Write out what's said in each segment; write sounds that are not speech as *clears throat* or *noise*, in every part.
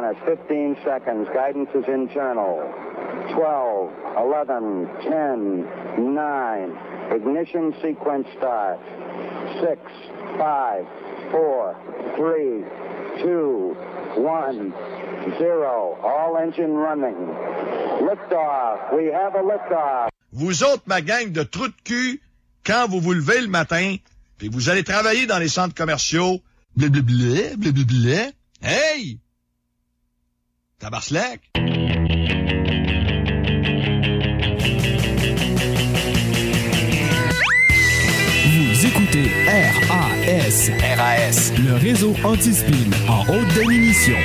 on it. 15 seconds. Guidance is internal. 12, 11, 10, 9. Ignition sequence starts. 6, 5, 4, 3, 2, 1, 0. All engine running. Liftoff. We have a liftoff. Vous autres, ma gang de trous de cul, quand vous vous levez le matin, puis vous allez travailler dans les centres commerciaux, blablabla, blablabla, hey! Tabarslack! Vous écoutez RAS. RAS. Le réseau anti-spin en haute définition.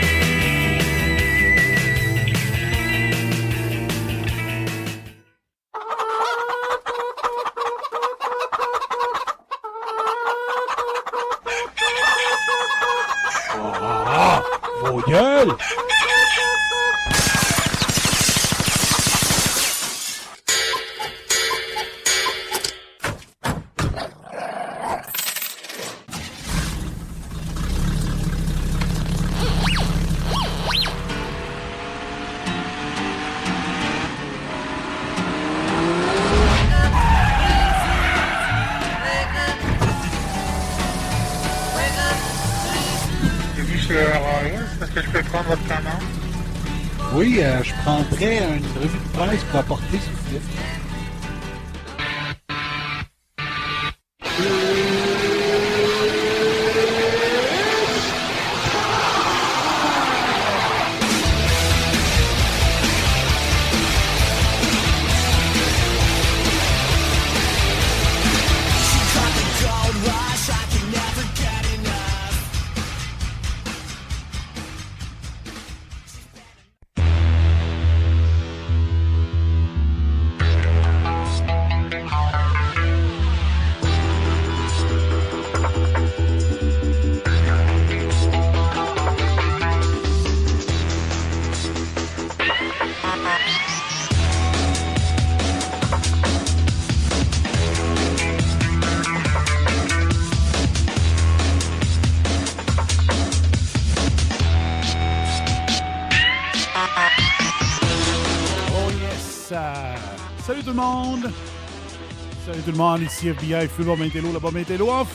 Le monde, ici FBI, Intello, le Bob Intello en feu!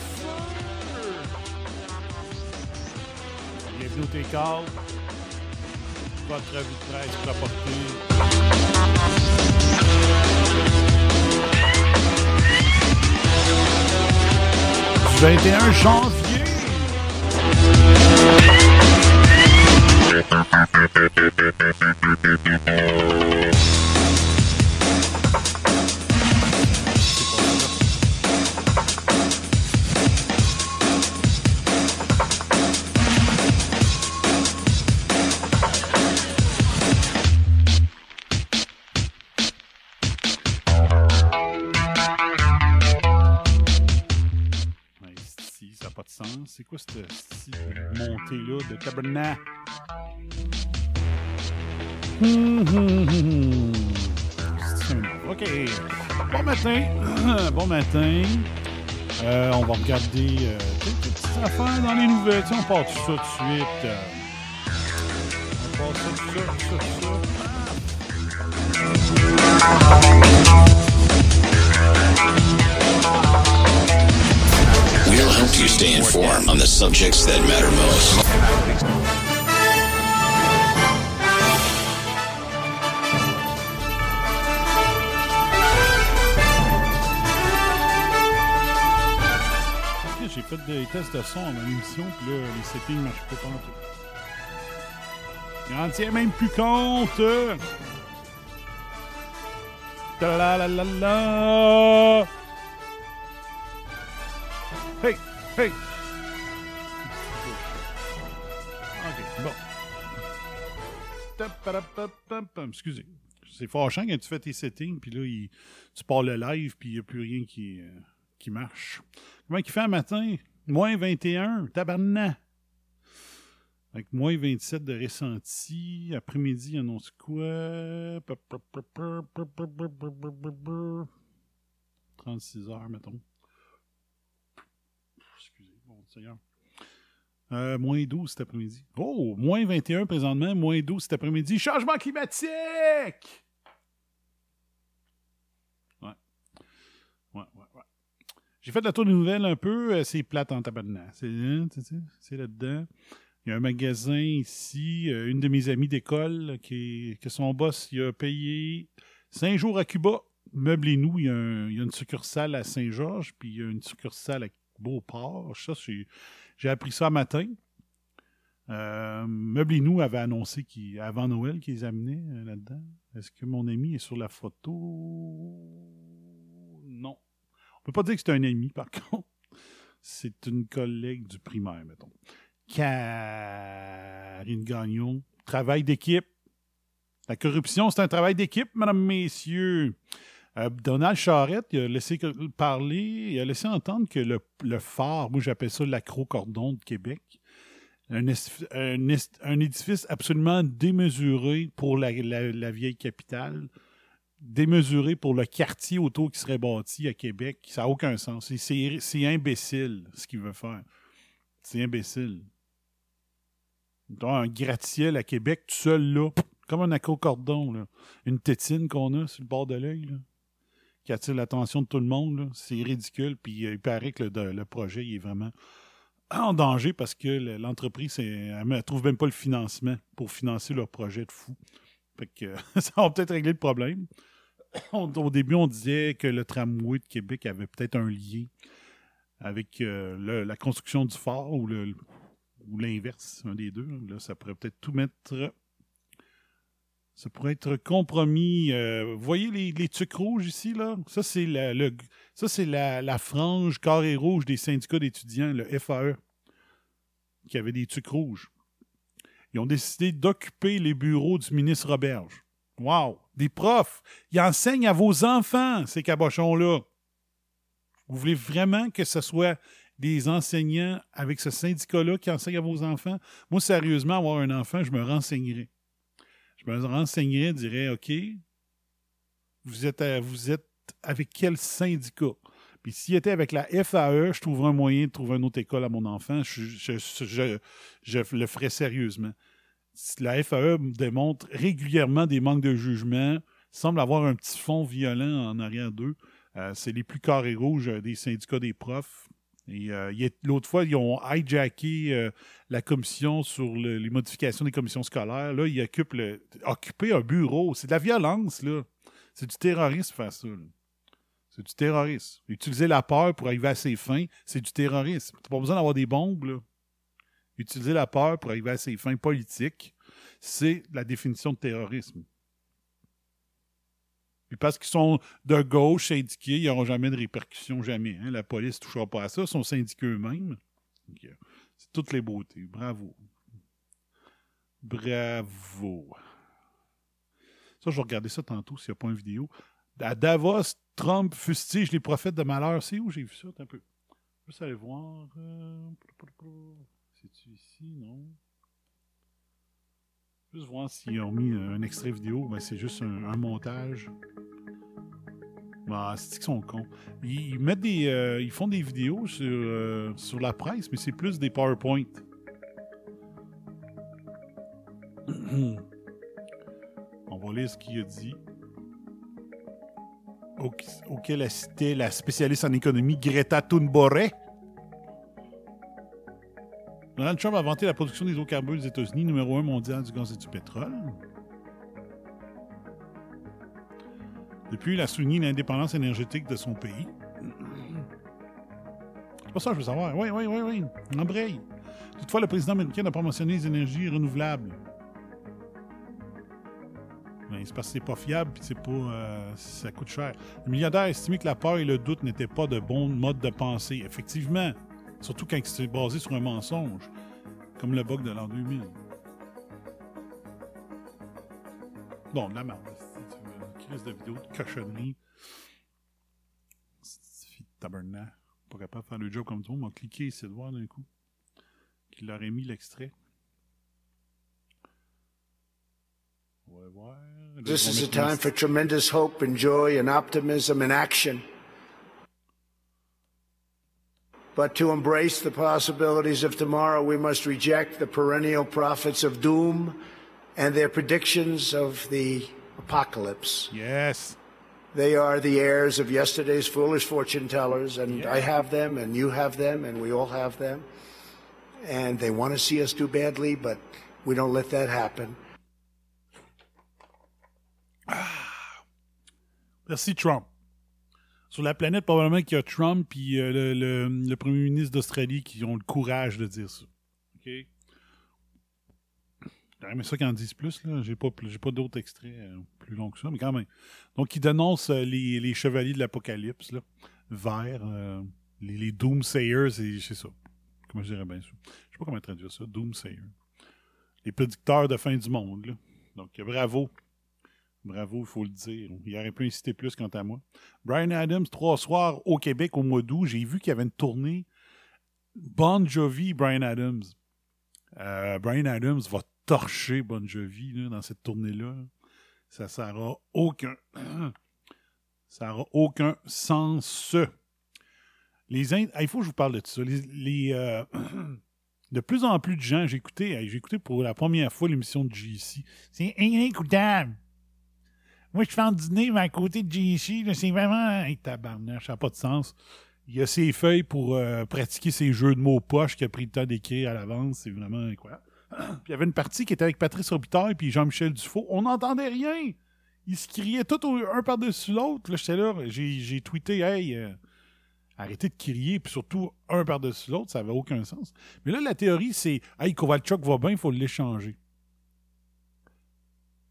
Bienvenue au T-Call. Votre revue de presse. Du 21 janvier! De tabernacle? Hum, hum, hum. OK. Bon matin. *clears throat* bon matin. Euh, on va regarder euh, des petites affaires dans les nouvelles. Tu sais, on part tout ça tout de suite. euh. on part tout ça, tout ça, tout. We'll help you stay informed on the subjects that matter most? J'ai fait des tests de son dans l'émission, puis là, les settings ne marchent pas tantôt. Il en tient même plus compte! Ta la la la la! Hey! Hey! Ok, bon. Excusez. C'est fâchant quand tu fais tes settings, puis là, tu pars le live, puis il n'y a plus rien qui, euh, qui marche. Comment il fait un matin? Moins 21, tabarnak. Avec moins 27 de ressenti. Après-midi, il annonce quoi? 36 heures, mettons. Euh, moins 12 cet après-midi. Oh, moins 21 présentement, moins 12 cet après-midi. Changement climatique! Ouais. Ouais, ouais, ouais. J'ai fait la tour des nouvelles un peu. euh, C'est plate en tabarnak. C'est hein, c'est là-dedans. Il y a un magasin ici, euh, une de mes amies d'école, qui que son boss il a payé cinq jours à Cuba. Meublez nous, il il y a une succursale à Saint-Georges, puis il y a une succursale à Beauport. Ça, c'est- j'ai appris ça matin. Euh, Meublez nous avait annoncé avant Noël qu'ils amenaient euh, là-dedans. Est-ce que mon ami est sur la photo? Non. On peut pas dire que c'est un ami, par *laughs* contre. C'est une collègue du primaire, mettons. Karine Gagnon. Travail d'équipe. La corruption, c'est un travail d'équipe, mesdames, messieurs. Euh, Donald Charette, il a laissé parler, il a laissé entendre que le, phare, moi j'appelle ça l'acro-cordon de Québec, un, édifice absolument démesuré pour la, vieille capitale, démesuré pour le quartier autour qui serait bâti à Québec. Ça n'a aucun sens. C'est- imbécile ce qu'il veut faire. C'est imbécile. Donc, un gratte-ciel à Québec, tout seul là, comme un acro-cordon, là. une tétine qu'on a sur le bord de l'œil, qui attire l'attention de tout le monde. C'est ridicule. Puis euh, il paraît que le, projet est vraiment *clears throat* en danger parce que le- l'entreprise, elle ne trouve même pas le financement pour financer leur projet de fou. Fait que *laughs* ça va peut-être régler le problème. *clears throat* Au début, on disait que le tramway de Québec avait peut-être un lien avec euh, la construction du le ou l'inverse, un des deux. Là, ça pourrait peut-être tout mettre. Ça pourrait être compromis. Euh, vous voyez les, les tucs rouges ici, là? Ça, c'est la, le- ça, c'est la, la frange carré rouge des syndicats d'étudiants, le FAE, qui avait des tucs rouges. Ils ont décidé d'occuper les bureaux du ministre Roberge. Wow! Des profs! Ils enseignent à vos enfants, ces cabochons-là. Vous voulez vraiment que ce soit des enseignants avec ce syndicat-là qui enseignent à vos enfants? Moi, sérieusement, avoir un enfant, je me renseignerais. Je me renseignerais, dirais, OK, vous êtes, avec quel syndicat? Puis s'il était avec la FAE, je trouverais un moyen de trouver une autre école à mon enfant. Je, le ferais sérieusement. La FAE démontre régulièrement des manques de jugement, semble avoir un petit fond violent en arrière d'eux. Euh, c'est les plus carrés rouges des syndicats des profs. Euh, l'autre fois, ils ont hijacké euh, la commission sur le- les modifications des commissions scolaires. Là, ils occupent le, occuper un bureau. C'est de la violence, là. C'est du terrorisme faire ça. C'est du terrorisme. Utiliser la peur pour arriver à ses fins, c'est du terrorisme. T'as pas besoin d'avoir des bombes, là. Utiliser la peur pour arriver à ses fins politiques, c'est la définition de terrorisme. Puis parce qu'ils sont de gauche syndiqués, ils n'auront jamais de répercussions, jamais. hein. La police ne touchera pas à ça, ils sont syndiqués eux-mêmes. Euh, C'est toutes les beautés. Bravo. Bravo. Ça, je vais regarder ça tantôt s'il n'y a pas une vidéo. À Davos, Trump fustige les prophètes de malheur. C'est où j'ai vu ça? Un peu. Juste aller voir. euh, C'est-tu ici? Non. Juste voir s'ils ont mis un extrait vidéo. Ben, c'est juste un, montage. Ah, c'est qu'ils sont cons? Ils, ils mettent des, euh, ils font des vidéos sur, euh, sur la presse, mais c'est plus des PowerPoint. *clears throat* On va lire ce qu'il a dit. Au- auquel a cité la spécialiste en économie Greta Thunberg. Donald Trump a vanté la production des hydrocarbures des États-Unis, numéro un mondial du gaz et du pétrole. Depuis, il a souligné l'indépendance énergétique de son pays. C'est pas ça que je veux savoir. Oui, oui, oui, oui. Embraye. Toutefois, le président américain n'a pas mentionné les énergies renouvelables. Ben, c'est parce que c'est pas fiable puis c'est pas, euh, ça coûte cher. Le milliardaire a estimé que la peur et le doute n'étaient pas de bons modes de pensée. Effectivement, surtout quand c'est basé sur un mensonge, comme le bug de l'an 2000. Bon, de la merde. C'est une crise de vidéo de cochonnerie. C'est fille de tabernacle. Pas capable de faire le job comme tout le monde. m'a cliqué ici de voir d'un coup. Qu'il leur mis l'extrait. On va voir. Là, This is a time for tremendous hope and joy and optimism and action. But to embrace the possibilities of tomorrow, we must reject the perennial prophets of doom and their predictions of the apocalypse. Yes. They are the heirs of yesterday's foolish fortune tellers, and I have them, and you have them, and we all have them. And they want to see us do badly, but we don't let that happen. Merci, Trump. Sur la planète, probablement qu'il y a Trump et euh, le, premier ministre d'Australie qui ont le courage de dire ça. OK? J'aurais aimé ça qu'ils en disent plus, là. J'ai pas, pas d'autres extraits euh, plus longs que ça, mais quand même. Donc, ils dénoncent euh, les, chevaliers de l'Apocalypse, là. Verts, euh, les, Doomsayers, c'est ça. Comment je dirais bien ça? Je sais pas comment traduire ça. Doomsayers. Les prédicteurs de fin du monde, là. Donc, bravo. Bravo, il faut le dire. Il aurait pu inciter plus quant à moi. Brian Adams, trois soirs au Québec au mois d'août. J'ai vu qu'il y avait une tournée Bon Jovi, Brian Adams. Euh, Brian Adams va torcher Bon Jovi dans cette tournée-là. Ça n'aura aucun. *clears throat* ça n'aura aucun sens. Il faut que je vous parle de tout ça. Les, euh, *clears throat* de plus en plus de gens, j'ai écouté, j'ai écouté pour la première fois l'émission de JC. C'est inécoutable. Moi, je fais un dîner, mais à côté de JC, c'est vraiment. Hey, tabarnak, ça n'a pas de sens. Il y a ses feuilles pour euh, pratiquer ses jeux de mots poche qu'il a pris le temps d'écrire à l'avance. C'est vraiment incroyable. *clears throat* Puis il y avait une partie qui était avec Patrice Robitaille puis Jean-Michel Dufault. On n'entendait rien. Ils se criaient tout un par-dessus l'autre. Là, j'étais là, j'ai, j'ai tweeté, hey, euh, arrêtez de crier, puis surtout un par-dessus l'autre, ça n'avait aucun sens. Mais là, la théorie, c'est, hey, Kovalchuk va bien, il faut l'échanger.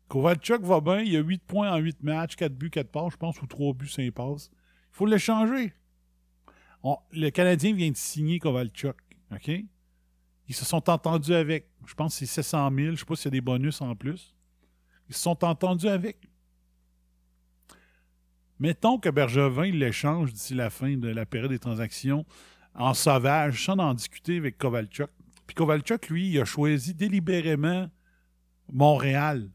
Kovalchuk va bien, il a 8 points en 8 matchs, 4 buts, 4 passes, je pense, ou 3 buts, 5 passes. Il faut l'échanger. Le Canadien vient de signer Kovalchuk, OK? Ils se sont entendus avec. Je pense que c'est 700 000. Je sais pas s'il y a des bonus en plus. Ils se sont entendus avec. Mettons que Bergevin l'échange d'ici la fin de la période des transactions en sauvage, sans en discuter avec Kovalchuk. Puis Kovalchuk, lui, il a choisi délibérément Montréal.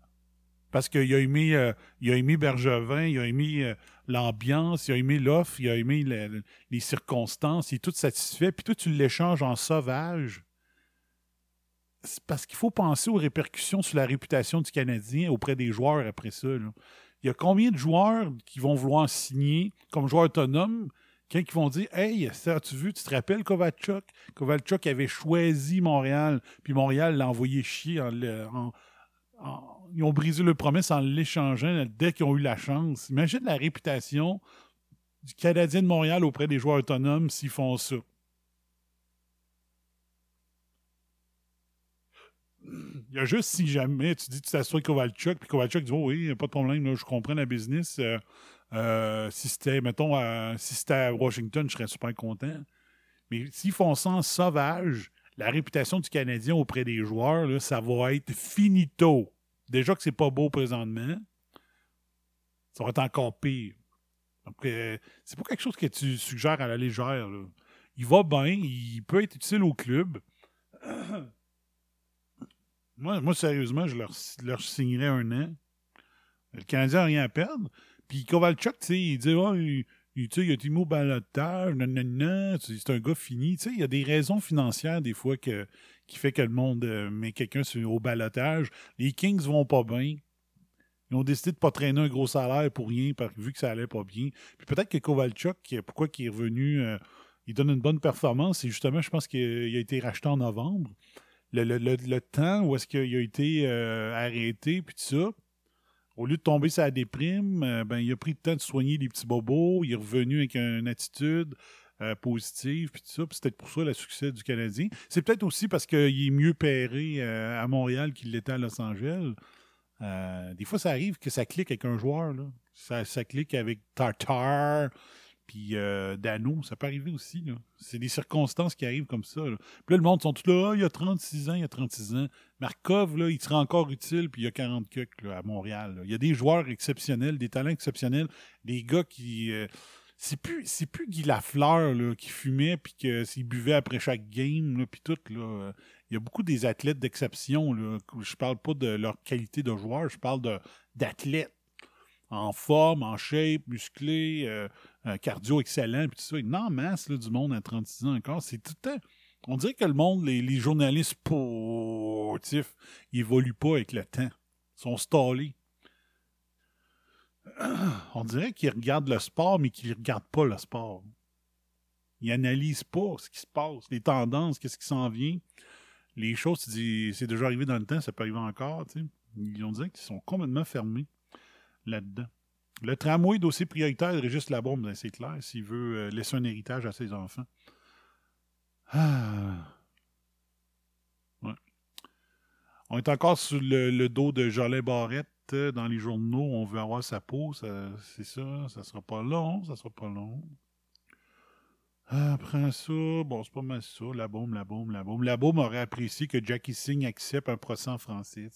Parce qu'il a aimé, euh, il a aimé Bergevin, il a aimé euh, l'ambiance, il a aimé l'offre, il a aimé le- le- les circonstances, il est tout satisfait. Puis toi, tu l'échanges en sauvage. Parce qu'il faut penser aux répercussions sur la réputation du Canadien auprès des joueurs après ça. Il y a combien de joueurs qui vont vouloir signer comme joueur autonome quand ils vont dire Hey, ça, as-tu vu, tu te rappelles Kovalchuk? Kovalchuk avait choisi Montréal, puis Montréal l'a envoyé chier en- ils ont brisé le promesse en l'échangeant dès qu'ils ont eu la chance. Imagine la réputation du Canadien de Montréal auprès des joueurs autonomes s'ils font ça. Il y a juste si jamais tu dis tu t'assois avec Kovalchuk, puis Kovalchuk dit Oh oui, pas de problème, là, je comprends la business. Euh, euh, si c'était, mettons, si c'était à Washington, je serais super content. Mais s'ils font ça en sauvage, la réputation du Canadien auprès des joueurs, ça va être finito. Déjà que c'est pas beau présentement, ça va être encore pire. Donc, euh, c'est pas quelque chose que tu suggères à la légère. Il va bien, il peut être utile au club. *clears throat* moi, moi, sérieusement, je leur, leur signerais un an. Le Canadien n'a rien à perdre. Puis Kovalchuk, tu sais, il dit oh, il, il- il a été mis au balotage, nanana, c'est un gars fini. Il y a des raisons financières, des fois, que, qui fait que le monde euh, met quelqu'un au balotage. Les Kings vont pas bien. Ils ont décidé de pas traîner un gros salaire pour rien, vu que ça allait pas bien. Puis peut-être que Kovalchuk, pourquoi il est revenu, euh, il donne une bonne performance, et justement, je pense qu'il a été racheté en novembre. Le, le- le- le temps où est-ce qu'il a été euh, arrêté, puis tout ça, au lieu de tomber sur la déprime, ben, il a pris le temps de soigner les petits bobos, il est revenu avec une attitude euh, positive, puis tout ça, c'est peut-être pour ça le succès du Canadien. C'est peut-être aussi parce qu'il est mieux pairé euh, à Montréal qu'il l'était à Los Angeles. Euh, des fois, ça arrive que ça clique avec un joueur. Là. Ça, clique avec Tartar, puis euh, Dano. Ça peut arriver aussi. C'est des circonstances qui arrivent comme ça. là. Puis là, le monde sont tous là. Ah, il y a 36 ans, il y a 36 ans. Markov, là, il sera encore utile, puis il y a 40 cucks là, à Montréal. Il y a des joueurs exceptionnels, des talents exceptionnels, des gars qui. Euh, c'est plus, c'est plus Guy Lafleur qui fumait puis que s'il buvait après chaque game là, puis tout euh, Il y a beaucoup des athlètes d'exception là. Je parle pas de leur qualité de joueur, je parle d'athlètes en forme, en shape, musclés, euh, un cardio excellent, puis tout ça. En masse du monde à 36 ans encore. C'est tout le. On dirait que le monde, les, les journalistes sportifs, ils évoluent pas avec le temps. Ils sont stallés. *clears throat* On dirait qu'ils regardent le sport, mais qu'ils ne regardent pas le sport. Ils analysent pas ce qui se passe, les tendances, qu'est-ce qui s'en vient. Les choses, c'est déjà arrivé dans le temps, ça peut arriver encore. Tu sais. Ils ont dit qu'ils sont complètement fermés là-dedans. Le tramway, dossier prioritaire de Labombe, ben, c'est clair, s'il veut euh, laisser un héritage à ses enfants. Ah. On est encore sur le, dos de Jolin Barrette dans les journaux. On veut avoir sa peau. C'est ça. Ça sera pas long. Ça sera pas long. Après ça, bon, c'est pas mal ça. La bombe, la bombe, la bombe. La bombe aurait apprécié que Jackie Singh accepte un procès en français.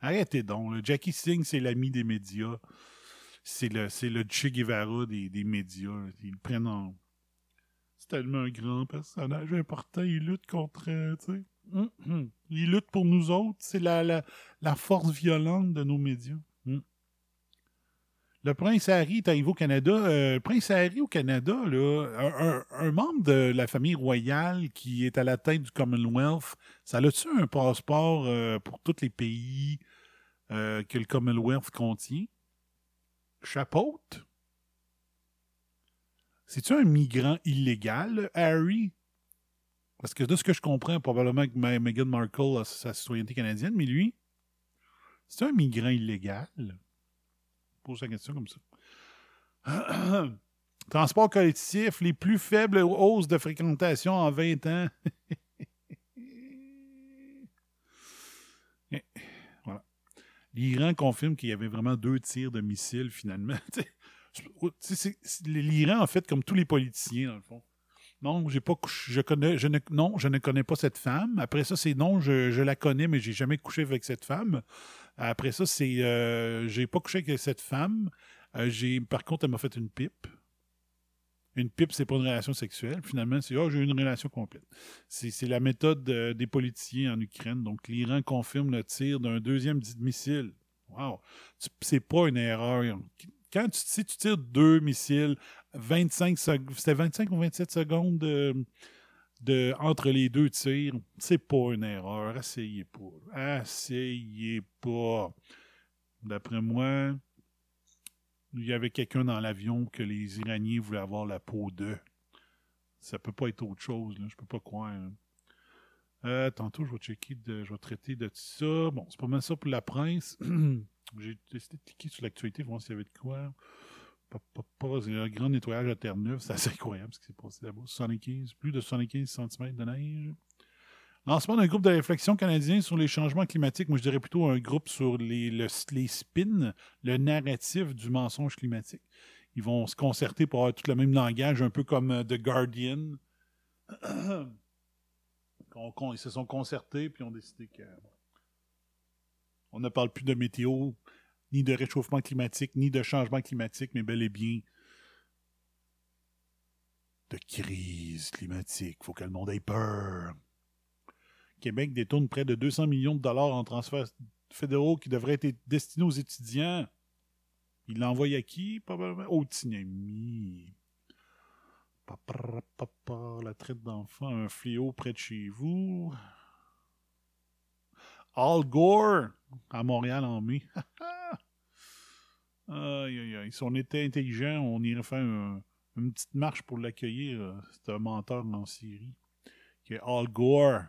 Arrêtez donc. Jackie Singh, c'est l'ami des médias. C'est le, c'est des, médias. Ils le prennent en. C'est tellement un grand personnage important. Il lutte contre. Hum, hum. Il lutte pour nous autres. C'est la, la, la force violente de nos médias. Hum. Le prince Harry est arrivé au Canada. Euh, le prince Harry au Canada, là, un, un- un membre de la famille royale qui est à la tête du Commonwealth, ça a-tu un passeport euh, pour tous les pays euh, que le Commonwealth contient? Chapeaute? C'est-tu un migrant illégal, Harry? Parce que de ce que je comprends, probablement que Meghan Markle a sa citoyenneté canadienne, mais lui, c'est un migrant illégal? Je pose la question comme ça. *clears throat* Transport collectif, les plus faibles hausses de fréquentation en 20 ans. *laughs* Voilà. L'Iran confirme qu'il y avait vraiment deux tirs de missiles finalement. *laughs* L'Iran, en fait, comme tous les politiciens, dans le fond. Non, j'ai pas je ne, non, je ne connais pas cette femme. Après ça, c'est non, je, la connais, mais j'ai jamais couché avec cette femme. Après ça, c'est, euh, j'ai pas couché avec cette femme. Euh, j'ai, par contre, elle m'a fait une pipe. Une pipe, c'est pas une relation sexuelle. Finalement, c'est, oh, j'ai eu une relation complète. C'est, la méthode euh, des politiciens en Ukraine. Donc, l'Iran confirme le tir d'un deuxième missile. Wow. C'est pas une erreur. Quand tu, si tu tires deux missiles, 25 sec- c'était 25 ou 27 secondes de, de- entre les deux tirs, c'est pas une erreur. Essayez pas. Essayez pas. D'après moi, il y avait quelqu'un dans l'avion que les Iraniens voulaient avoir la peau de. Ça peut pas être autre chose, là. Je peux pas croire. là. Euh, tantôt, je vais checker, je vais traiter de tout ça. Bon, c'est pas mal ça pour la presse. *clears throat* J'ai décidé de cliquer sur l'actualité, voir s'il y avait de quoi. Pas, pas, pas, un grand nettoyage à Terre-Neuve. C'est assez incroyable ce qui s'est passé là-bas. 75, plus de 75 cm de neige. Lancement d'un groupe de réflexion canadien sur les changements climatiques. Moi, je dirais plutôt un groupe sur les, le- les spins, le narratif du mensonge climatique. Ils vont se concerter pour avoir tout le même langage, un peu comme euh, The Guardian. *clears throat* Ils se sont concertés puis ont décidé que on ne parle plus de météo, ni de réchauffement climatique, ni de changement climatique, mais bel et bien de crise climatique. faut que le monde ait peur. Québec détourne près de 200 millions de dollars en transferts fédéraux qui devraient être destinés aux étudiants. Il l'envoie à qui, probablement? Au Tinami. Papa, la traite d'enfants, un fléau près de chez vous. Al Gore à Montréal en mai. *laughs* aïe, aïe, aïe. Si on était intelligent, on irait faire un- une petite marche pour l'accueillir. euh, C'est un menteur en Syrie. Qui est Al Gore.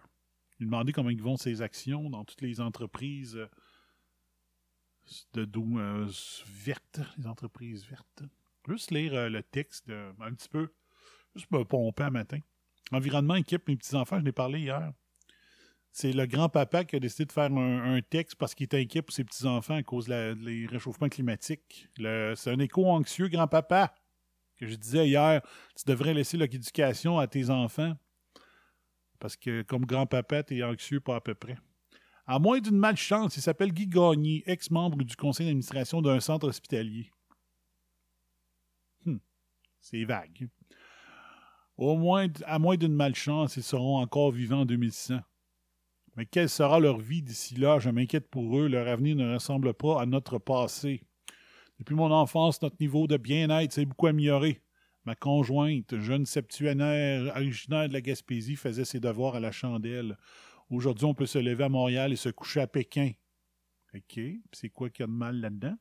Il demandait comment ils vont ses actions dans toutes les entreprises euh, de dou- euh, vertes, les entreprises vertes. Juste lire le texte un petit peu. Juste me pomper un matin. Environnement équipe mes petits-enfants, je l'ai parlé hier. C'est le grand-papa qui a décidé de faire un, texte parce qu'il est inquiet pour ses petits-enfants à cause des réchauffements climatiques. C'est un écho anxieux, grand-papa, que je disais hier. Tu devrais laisser l'éducation à tes enfants. Parce que comme grand-papa, tu es anxieux pas à peu près. À moins d'une malchance, il s'appelle Guy Gagné, ex-membre du conseil d'administration d'un centre hospitalier. Hmm, C'est vague. Au moins, à moins d'une malchance, ils seront encore vivants en 2100. Mais quelle sera leur vie d'ici là? Je m'inquiète pour eux. Leur avenir ne ressemble pas à notre passé. Depuis mon enfance, notre niveau de bien-être s'est beaucoup amélioré. Ma conjointe, jeune septuagénaire originaire de la Gaspésie, faisait ses devoirs à la chandelle. Aujourd'hui, on peut se lever à Montréal et se coucher à Pékin. OK. C'est quoi qu'il y a de mal là-dedans?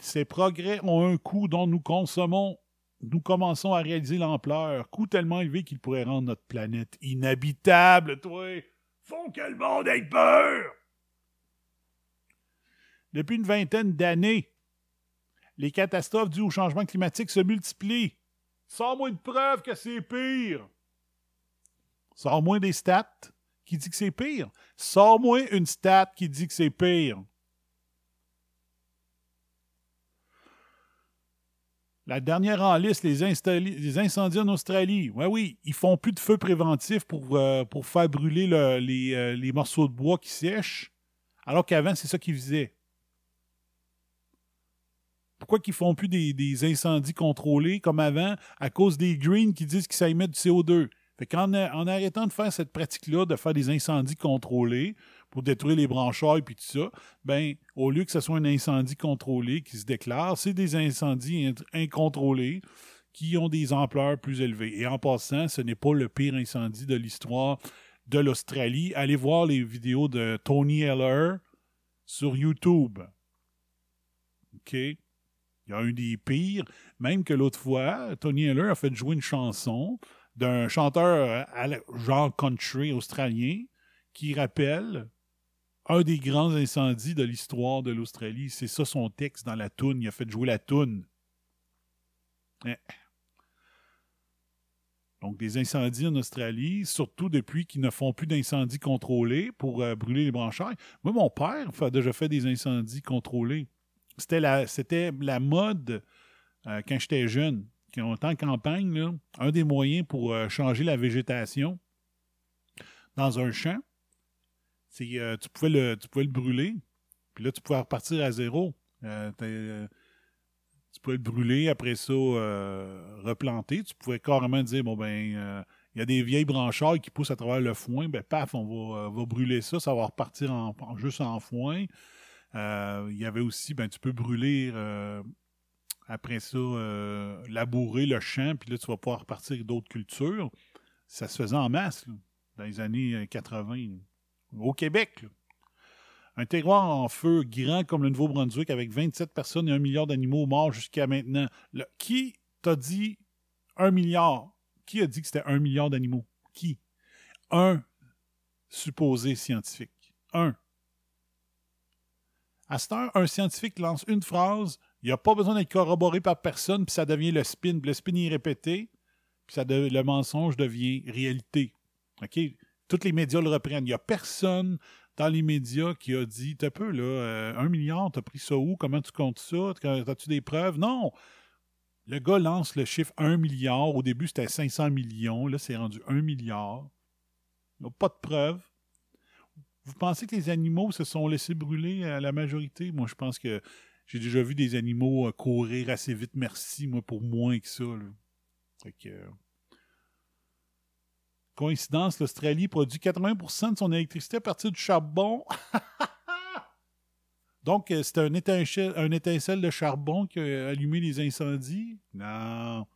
Ces progrès ont un coût dont nous consommons. Nous commençons à réaliser l'ampleur. Coût tellement élevé qu'il pourrait rendre notre planète inhabitable, toi. Font que le monde ait peur! Depuis une vingtaine d'années, les catastrophes dues au changement climatique se multiplient. Sors-moi une preuve que c'est pire. Sors-moi des stats qui dit que c'est pire. Sors-moi une stat qui dit que c'est pire. La dernière en liste, les, incendies en Australie. Oui, oui, ils font plus de feu préventif pour, euh, pour faire brûler les, euh, les, morceaux de bois qui sèchent, alors qu'avant, c'est ça qu'ils faisaient. Pourquoi qu'ils font plus des, incendies contrôlés comme avant? À cause des greens qui disent que ça émet du CO2? Fait qu'en en arrêtant de faire cette pratique-là, de faire des incendies contrôlés pour détruire les branchailles puis tout ça, ben, au lieu que ce soit un incendie contrôlé qui se déclare, c'est des incendies incontrôlés qui ont des ampleurs plus élevées. Et en passant, ce n'est pas le pire incendie de l'histoire de l'Australie. Allez voir les vidéos de Tony Heller sur YouTube. OK? Il y a un des pires. Même que l'autre fois, Tony Heller a fait jouer une chanson d'un chanteur genre country australien qui rappelle un des grands incendies de l'histoire de l'Australie. C'est ça son texte dans la toune. Il a fait jouer la toune. Donc, des incendies en Australie, surtout depuis qu'ils ne font plus d'incendies contrôlés pour euh, brûler les branchailles. Moi, mon père a déjà fait des incendies contrôlés. C'était la, mode euh, quand j'étais jeune. Quand on en campagne, un des moyens pour euh, changer la végétation dans un champ, euh, tu, pouvais le, tu pouvais le brûler, puis là, tu pouvais repartir à zéro. tu pouvais le brûler, après ça, replanter. Tu pouvais carrément dire, bon, ben, il y a des vieilles branchailles qui poussent à travers le foin, ben, paf, on va, brûler ça, ça va repartir en, juste en foin. Euh, il y avait aussi, ben, tu peux brûler euh, après ça, euh, labourer le champ, puis là, tu vas pouvoir repartir d'autres cultures. Ça se faisait en masse dans les années 80. Au Québec, un terroir en feu grand comme le Nouveau-Brunswick avec 27 personnes et un milliard d'animaux morts jusqu'à maintenant. qui t'a dit un milliard? Qui a dit que c'était un milliard d'animaux? Qui? Un supposé scientifique. Un. À ce temps, un scientifique lance une phrase, il n'y a pas besoin d'être corroboré par personne, puis ça devient le spin. Le spin est répété, puis ça le mensonge devient réalité. OK? Tous les médias le reprennent. Il n'y a personne dans les médias qui a dit T'as peu, là, euh, un milliard, t'as pris ça où? Comment tu comptes ça? As-tu des preuves? Non Le gars lance le chiffre 1 milliard. Au début, c'était 500 millions. Là, c'est rendu 1 milliard. Il n'y a pas de preuves. Vous pensez que les animaux se sont laissés brûler à la majorité? Moi, je pense que j'ai déjà vu des animaux euh, courir assez vite, merci, moi, pour moins que ça. Euh, coïncidence, l'Australie produit 80% de son électricité à partir du charbon. *laughs* Donc, euh, c'est un étincelle, de charbon qui a allumé les incendies? Non.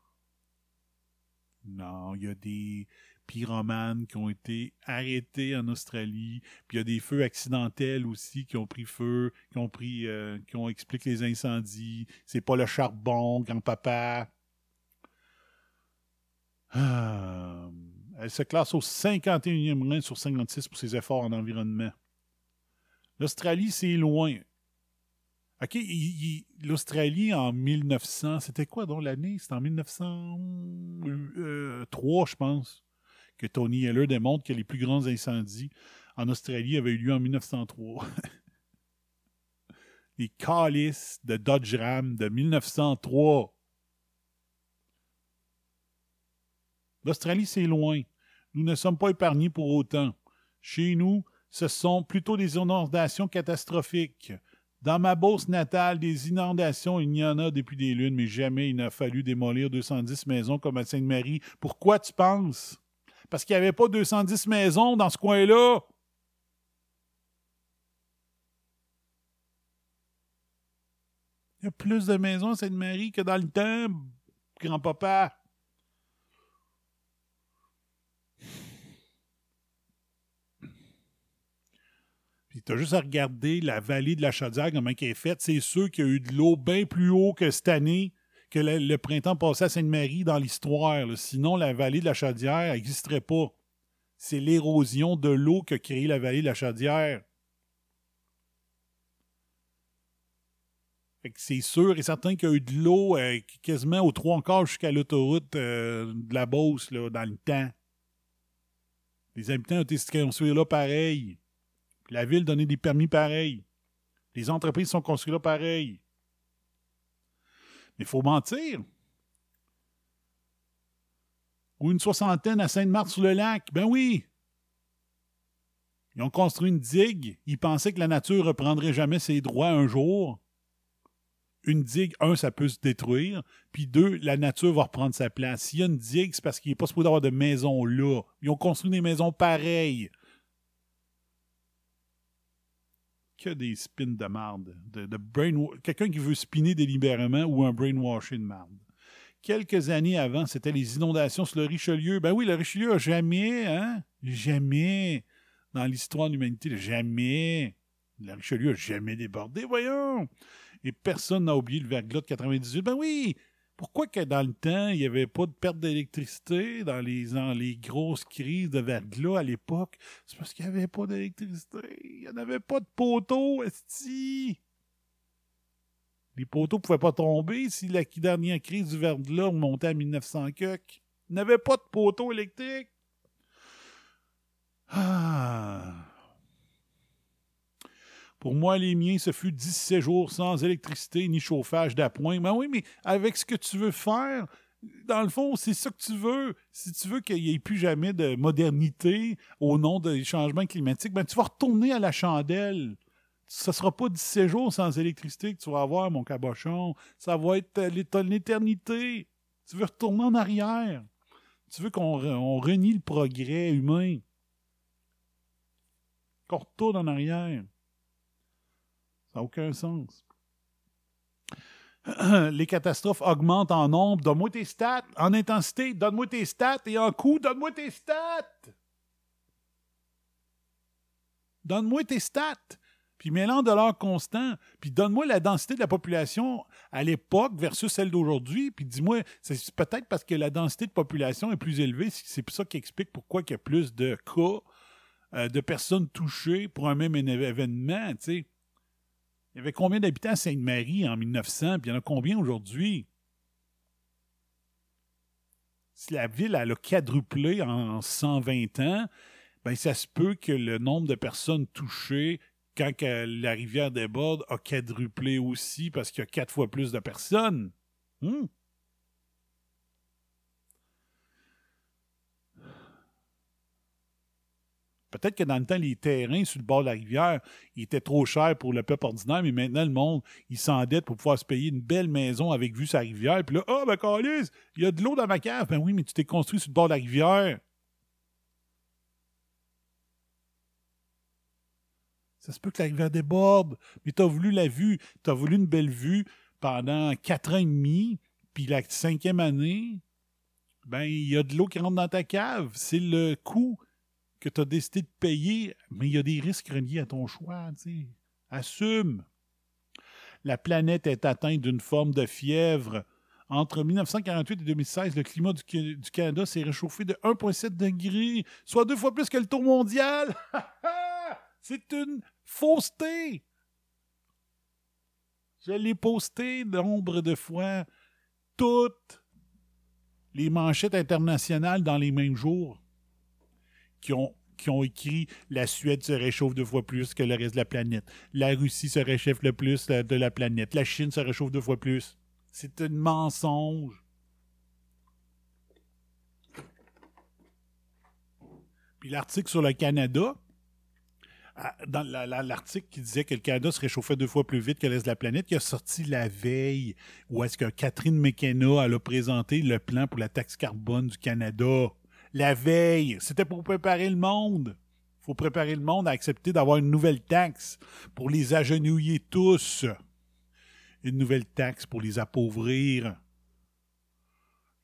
Non, il y a des pyromanes qui ont été arrêtés en Australie. Puis il y a des feux accidentels aussi qui ont pris feu, qui ont pris, euh, qui ont expliqué les incendies. C'est pas le charbon, grand-papa. Ah. Elle se classe au 51e rang sur 56 pour ses efforts en environnement. L'Australie, c'est loin. OK, l'Australie en 1900, c'était quoi donc l'année? C'était en 1903, je pense que Tony Heller démontre que les plus grands incendies en Australie avaient eu lieu en 1903. *laughs* les calices de Dodge Ram de 1903. L'Australie, c'est loin. Nous ne sommes pas épargnés pour autant. Chez nous, ce sont plutôt des inondations catastrophiques. Dans ma bourse natale, des inondations, il y en a depuis des lunes, mais jamais il n'a fallu démolir 210 maisons comme à Sainte-Marie. Pourquoi tu penses? parce qu'il n'y avait pas 210 maisons dans ce coin-là. Il y a plus de maisons à Sainte-Marie que dans le temps, grand-papa. Tu as juste à regarder la vallée de la Chaudière, comment elle est faite. C'est sûr qu'il y a eu de l'eau bien plus haut que cette année, que le, printemps passé à Sainte-Marie dans l'histoire. Sinon, la vallée de la Chaudière n'existerait pas. C'est l'érosion de l'eau qui a créé la vallée de la Chaudière. C'est sûr et certain qu'il y a eu de l'eau euh, quasiment aux trois quarts jusqu'à l'autoroute euh, de la Beauce dans le temps. Les habitants ont été construits là pareil. La ville donnait des permis pareils. Les entreprises sont construites là pareil. Mais il faut mentir. Ou une soixantaine à Sainte-Marthe-sur-le-Lac. Ben oui. Ils ont construit une digue. Ils pensaient que la nature reprendrait jamais ses droits un jour. Une digue, un, ça peut se détruire. Puis deux, la nature va reprendre sa place. S'il y a une digue, c'est parce qu'il n'est pas supposé avoir de maison là. Ils ont construit des maisons pareilles. Que des spins de marde. De, de Quelqu'un qui veut spinner délibérément ou un brainwashing de marde. Quelques années avant, c'était les inondations sur le Richelieu. Ben oui, le Richelieu a jamais, hein? Jamais, dans l'histoire de l'humanité, jamais. Le Richelieu a jamais débordé, voyons. Et personne n'a oublié le verglas de 98. Ben oui, pourquoi que dans le temps, il n'y avait pas de perte d'électricité dans les, dans les grosses crises de verglas à l'époque? C'est parce qu'il n'y avait pas d'électricité. Il n'y en avait pas de poteaux, esti. Les poteaux ne pouvaient pas tomber si la dernière crise du verglas remontait à 1900 cuc. Il n'y avait pas de poteaux électriques. Ah. Pour moi, les miens, ce fut 17 jours sans électricité ni chauffage d'appoint. Ben oui, mais avec ce que tu veux faire, dans le fond, c'est ça que tu veux. Si tu veux qu'il n'y ait plus jamais de modernité au nom des changements climatiques, ben tu vas retourner à la chandelle. Ce sera pas 17 jours sans électricité que tu vas avoir, mon cabochon. Ça va être euh, l'éternité. Tu veux retourner en arrière. Tu veux qu'on re- on renie le progrès humain. Qu'on retourne en arrière. Ça n'a aucun sens. *clears throat* Les catastrophes augmentent en nombre. Donne-moi tes stats. En intensité, donne-moi tes stats. Et en coût, donne-moi tes stats. Donne-moi tes stats. Puis mets-le en dollars constants. Puis donne-moi la densité de la population à l'époque versus celle d'aujourd'hui. Puis dis-moi, c'est peut-être parce que la densité de population est plus élevée. C'est ça qui explique pourquoi il y a plus de cas euh, de personnes touchées pour un même événement. sais. Il y avait combien d'habitants à Sainte-Marie en 1900, puis il y en a combien aujourd'hui? Si la ville elle a quadruplé en 120 ans, ben ça se peut que le nombre de personnes touchées quand la rivière déborde a quadruplé aussi parce qu'il y a quatre fois plus de personnes. Hmm? Peut-être que dans le temps, les terrains sur le bord de la rivière, étaient trop chers pour le peuple ordinaire, mais maintenant, le monde, il s'endette pour pouvoir se payer une belle maison avec vue sur la rivière. Puis là, ah, ben, Calice, il y a de l'eau dans ma cave. Ben oui, mais tu t'es construit sur le bord de la rivière. Ça se peut que la rivière déborde, mais tu as voulu la vue, tu as voulu une belle vue pendant quatre ans et demi, puis la cinquième année, ben, il y a de l'eau qui rentre dans ta cave. C'est le coût que tu as décidé de payer, mais il y a des risques reliés à ton choix. tu sais. Assume. La planète est atteinte d'une forme de fièvre. Entre 1948 et 2016, le climat du, Canada s'est réchauffé de 1,7 degrés, soit deux fois plus que le taux mondial. *laughs* C'est une fausseté. Je l'ai posté nombre de fois. Toutes les manchettes internationales dans les mêmes jours qui ont, qui ont écrit la Suède se réchauffe deux fois plus que le reste de la planète. La Russie se réchauffe le plus de la planète. La Chine se réchauffe deux fois plus. C'est un mensonge. Puis l'article sur le Canada, ah, l'article qui disait que le Canada se réchauffait deux fois plus vite que le reste de la planète, qui a sorti la veille, où est-ce que Catherine McKenna a présenté le plan pour la taxe carbone du Canada. La veille, c'était pour préparer le monde. Faut préparer le monde à accepter d'avoir une nouvelle taxe pour les agenouiller tous. Une nouvelle taxe pour les appauvrir.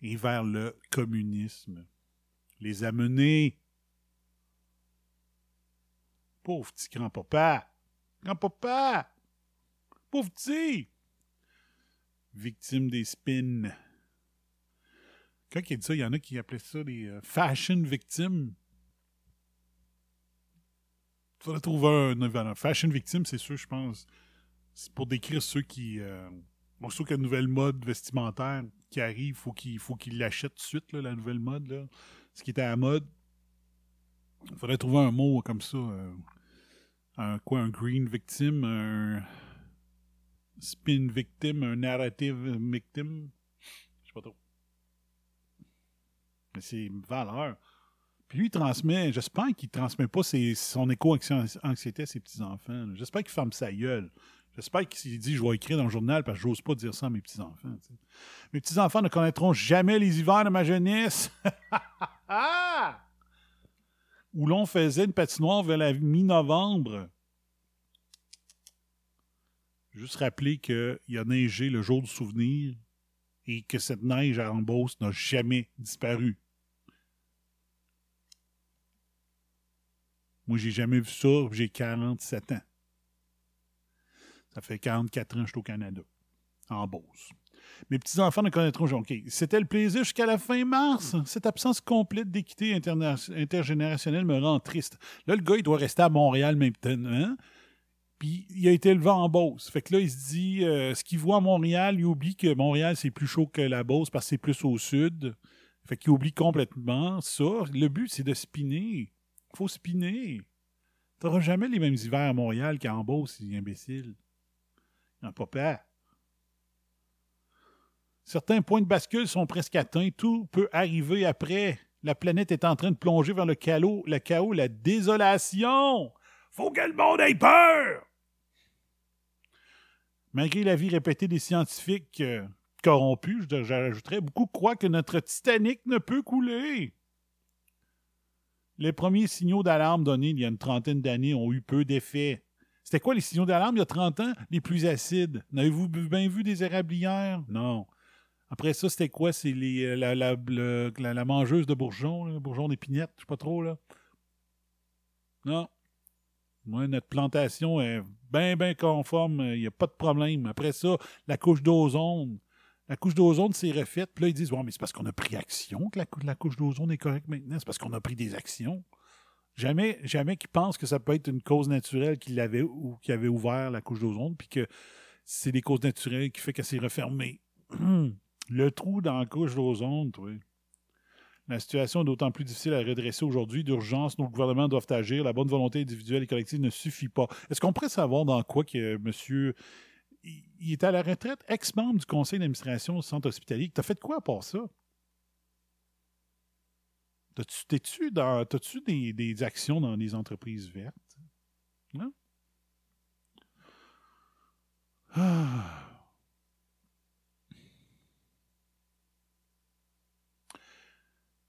Et vers le communisme. Les amener. Pauvre petit grand-papa. Grand-papa! Pauvre petit! Victime des spins. Quand il dit ça, il y en a qui appelaient ça des euh, fashion victimes. Il faudrait trouver un, fashion victime, c'est sûr, je pense. C'est pour décrire ceux qui. Euh, bon, ceux qui ont une nouvelle mode vestimentaire qui arrive, faut qu'il faut qu'ils l'achètent tout de suite, la nouvelle mode. Ce qui était à la mode. Il faudrait trouver un mot comme ça. euh, un quoi, un green victim, un spin victim, un narrative victim. Je sais pas trop. Mais c'est une valeur. Puis lui, il transmet, j'espère qu'il transmet pas ses- son éco-anxiété à ses petits-enfants. J'espère qu'il ferme sa gueule. J'espère qu'il dit, je vais écrire dans le journal parce que j'ose pas dire ça à mes petits-enfants. Mes petits-enfants ne connaîtront jamais les hivers de ma jeunesse. *laughs* Où l'on faisait une patinoire vers la mi-novembre. Juste rappeler qu'il a neigé le jour du souvenir et que cette neige à Beauce n'a jamais disparu. Moi, j'ai jamais vu ça, j'ai 47 ans. Ça fait 44 ans que je suis au Canada, en Beauce. Mes petits-enfants ne connaîtront jamais. C'était le plaisir jusqu'à la fin mars. Cette absence complète d'équité intergénérationnelle me rend triste. Là, le gars, il doit rester à Montréal maintenant. Puis il a été élevé en Beauce. Fait que là, il se dit, euh, ce qu'il voit à Montréal, il oublie que Montréal, c'est plus chaud que la Beauce parce que c'est plus au sud. Fait qu'il oublie complètement ça. Le but, c'est de spinner. Faut spinner. T'auras jamais les mêmes hivers à Montréal qu'en Beauce, c'est imbécile. Il n'y en a pas peur. Certains points de bascule sont presque atteints. Tout peut arriver après. La planète est en train de plonger vers le chaos, la désolation. Faut que le monde ait peur. Malgré l'avis répété des scientifiques euh, corrompus, j'ajouterais, beaucoup croient que notre Titanic ne peut couler. Les premiers signaux d'alarme donnés il y a une trentaine d'années ont eu peu d'effet. C'était quoi les signaux d'alarme il y a 30 ans? Les plus acides. N'avez-vous bien vu des érablières? Non. Après ça, c'était quoi? C'est les, euh, la, mangeuse de bourgeons, bourgeons d'épinette, je sais pas trop, là. Non. Moi, notre plantation est bien, bien conforme. Il n'y a pas de problème. Après ça, la couche d'ozone. La couche d'ozone s'est refaite. Puis là, ils disent Ouais, mais c'est parce qu'on a pris action que la, la couche d'ozone est correcte maintenant. C'est parce qu'on a pris des actions. Jamais, jamais qu'ils pensent que ça peut être une cause naturelle qui l'avait ou qui avait ouvert la couche d'ozone, puis que c'est des causes naturelles qui fait qu'elle s'est refermée. *clears throat* Le trou dans la couche d'ozone, toi. La situation est d'autant plus difficile à redresser aujourd'hui. D'urgence, nos gouvernements doivent agir. La bonne volonté individuelle et collective ne suffit pas. Est-ce qu'on pourrait savoir dans quoi que monsieur. Il est à la retraite, ex-membre du conseil d'administration du centre hospitalier. T'as fait quoi à part ça? T'es-tu des, des actions dans des entreprises vertes? Non? Ah.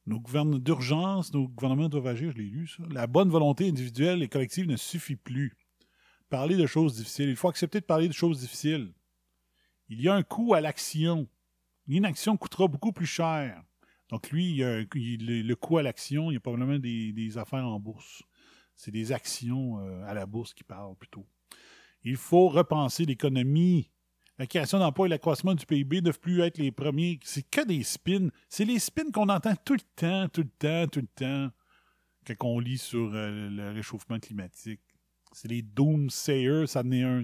Nos gouvernements d'urgence, nos gouvernements doivent agir, je l'ai lu, ça. La bonne volonté individuelle et collective ne suffit plus. Parler de choses difficiles. Il faut accepter de parler de choses difficiles. Il y a un coût à l'action. Une action coûtera beaucoup plus cher. Donc, lui, il y a le, coût à l'action, il n'y a vraiment des, des affaires en bourse. C'est des actions euh, à la bourse qui parlent plutôt. Il faut repenser l'économie. La création d'emplois et l'accroissement du PIB ne doivent plus être les premiers. C'est que des spins. C'est les spins qu'on entend tout le temps, tout le temps, tout le temps, quand on lit sur euh, le réchauffement climatique. C'est les doomsayers, ça en un.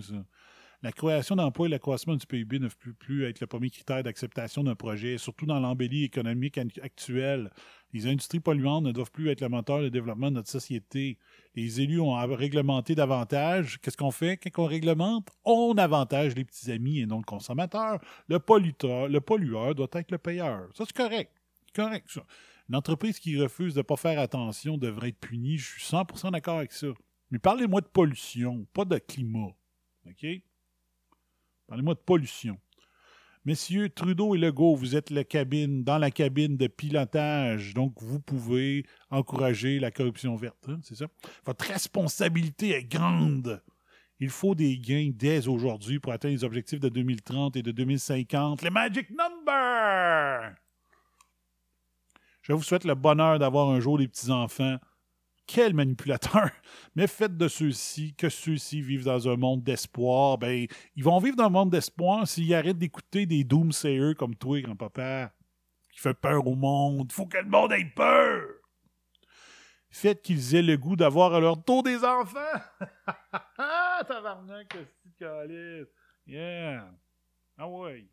La création d'emplois et l'accroissement du PIB ne peuvent plus être le premier critère d'acceptation d'un projet, surtout dans l'embellie économique actuelle. Les industries polluantes ne doivent plus être le moteur de développement de notre société. Les élus ont à réglementer davantage. Qu'est-ce qu'on fait quand on réglemente? On avantage les petits amis et non le consommateur. Le pollueur doit être le payeur. Ça, c'est correct. Correct. Une entreprise qui refuse de ne pas faire attention devrait être punie. Je suis 100% d'accord avec ça. Mais parlez-moi de pollution, pas de climat. OK? Parlez-moi de pollution. Messieurs Trudeau et Legault, vous êtes la cabine, dans la cabine de pilotage, donc vous pouvez encourager la corruption verte, hein, c'est ça? Votre responsabilité est grande. Il faut des gains dès aujourd'hui pour atteindre les objectifs de 2030 et de 2050. Les Magic Number! Je vous souhaite le bonheur d'avoir un jour des petits-enfants quel manipulateur! *laughs* Mais faites de ceux-ci que ceux-ci vivent dans un monde d'espoir. Ben, ils vont vivre dans un monde d'espoir s'ils arrêtent d'écouter des doomsayers comme toi, grand-papa, qui fait peur au monde. Faut que le monde ait peur! Faites qu'ils aient le goût d'avoir à leur dos des enfants! *laughs* Tabarnak, calice! Yeah! Ah ouais!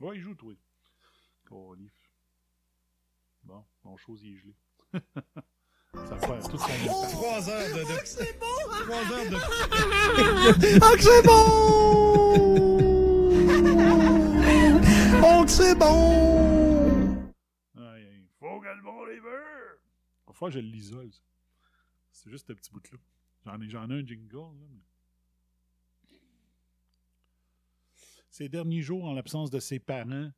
Ouais, joue, toi. Bon, mon chose, il est gelé. *laughs* Ça son. Trois heures de... de... C'est bon! Trois heures de... Ah, que c'est bon! Oh, que c'est bon! Aïe, aïe. Faut que le monde les veut! Parfois, je l'isole. ça. C'est juste ce petit bout-là. J'en ai, j'en ai un jingle. Là, mais- Ces derniers jours, en l'absence de ses parents,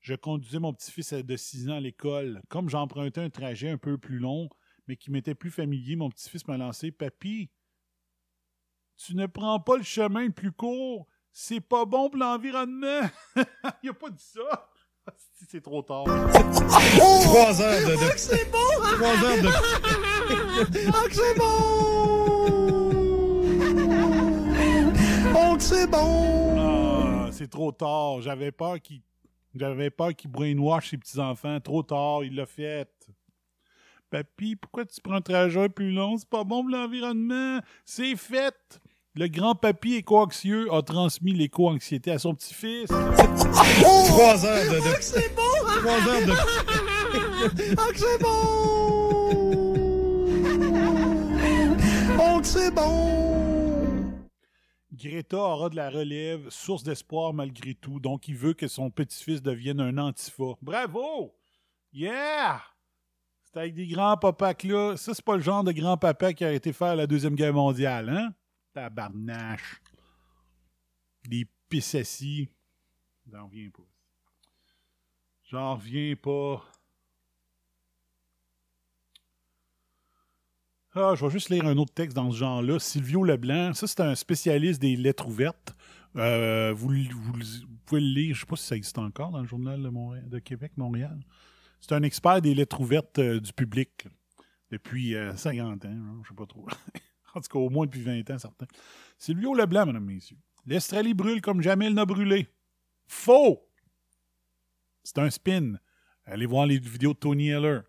je conduisais mon petit-fils de 6 ans à l'école. Comme j'empruntais un trajet un peu plus long, mais qui m'était plus familier, mon petit-fils m'a lancé Papy, tu ne prends pas le chemin le plus court. C'est pas bon pour l'environnement. *laughs* Il a pas dit ça. C'est trop tard. Trois heures de... de... C'est bon! Trois heures de... Ah, que c'est bon! Oh, que c'est bon! Ah, c'est trop tard. J'avais peur qu'il j'avais peur qu'il brainwash ses petits-enfants. Trop tard, il l'a fait. Papy, pourquoi tu prends un trajet plus long? C'est pas bon pour l'environnement. C'est fait. Le grand papy éco-anxieux a transmis l'éco-anxiété à son petit-fils. Trois heures de... de... C'est bon! Trois heures de... Ah, que c'est bon! Oh, que c'est bon! Greta aura de la relève, source d'espoir malgré tout. Donc, il veut que son petit-fils devienne un antifa. Bravo! Yeah! C'est avec des grands-papas là. Ça, c'est pas le genre de grand-papa qui a été faire la Deuxième Guerre mondiale, hein? Tabarnache. Des pissassis. J'en reviens pas. J'en reviens pas. Ah, je vais juste lire un autre texte dans ce genre-là. Silvio Leblanc, ça c'est un spécialiste des lettres ouvertes. Euh, vous, pouvez le lire, je sais pas si ça existe encore dans le journal de Québec, Montréal. C'est un expert des lettres ouvertes euh, du public depuis euh, 50 ans, hein, je sais pas trop. *laughs* en tout cas, au moins depuis 20 ans, certains. Silvio Leblanc, mesdames, messieurs. L'Australie brûle comme jamais elle n'a brûlé. Faux! C'est un spin. Allez voir les vidéos de Tony Heller.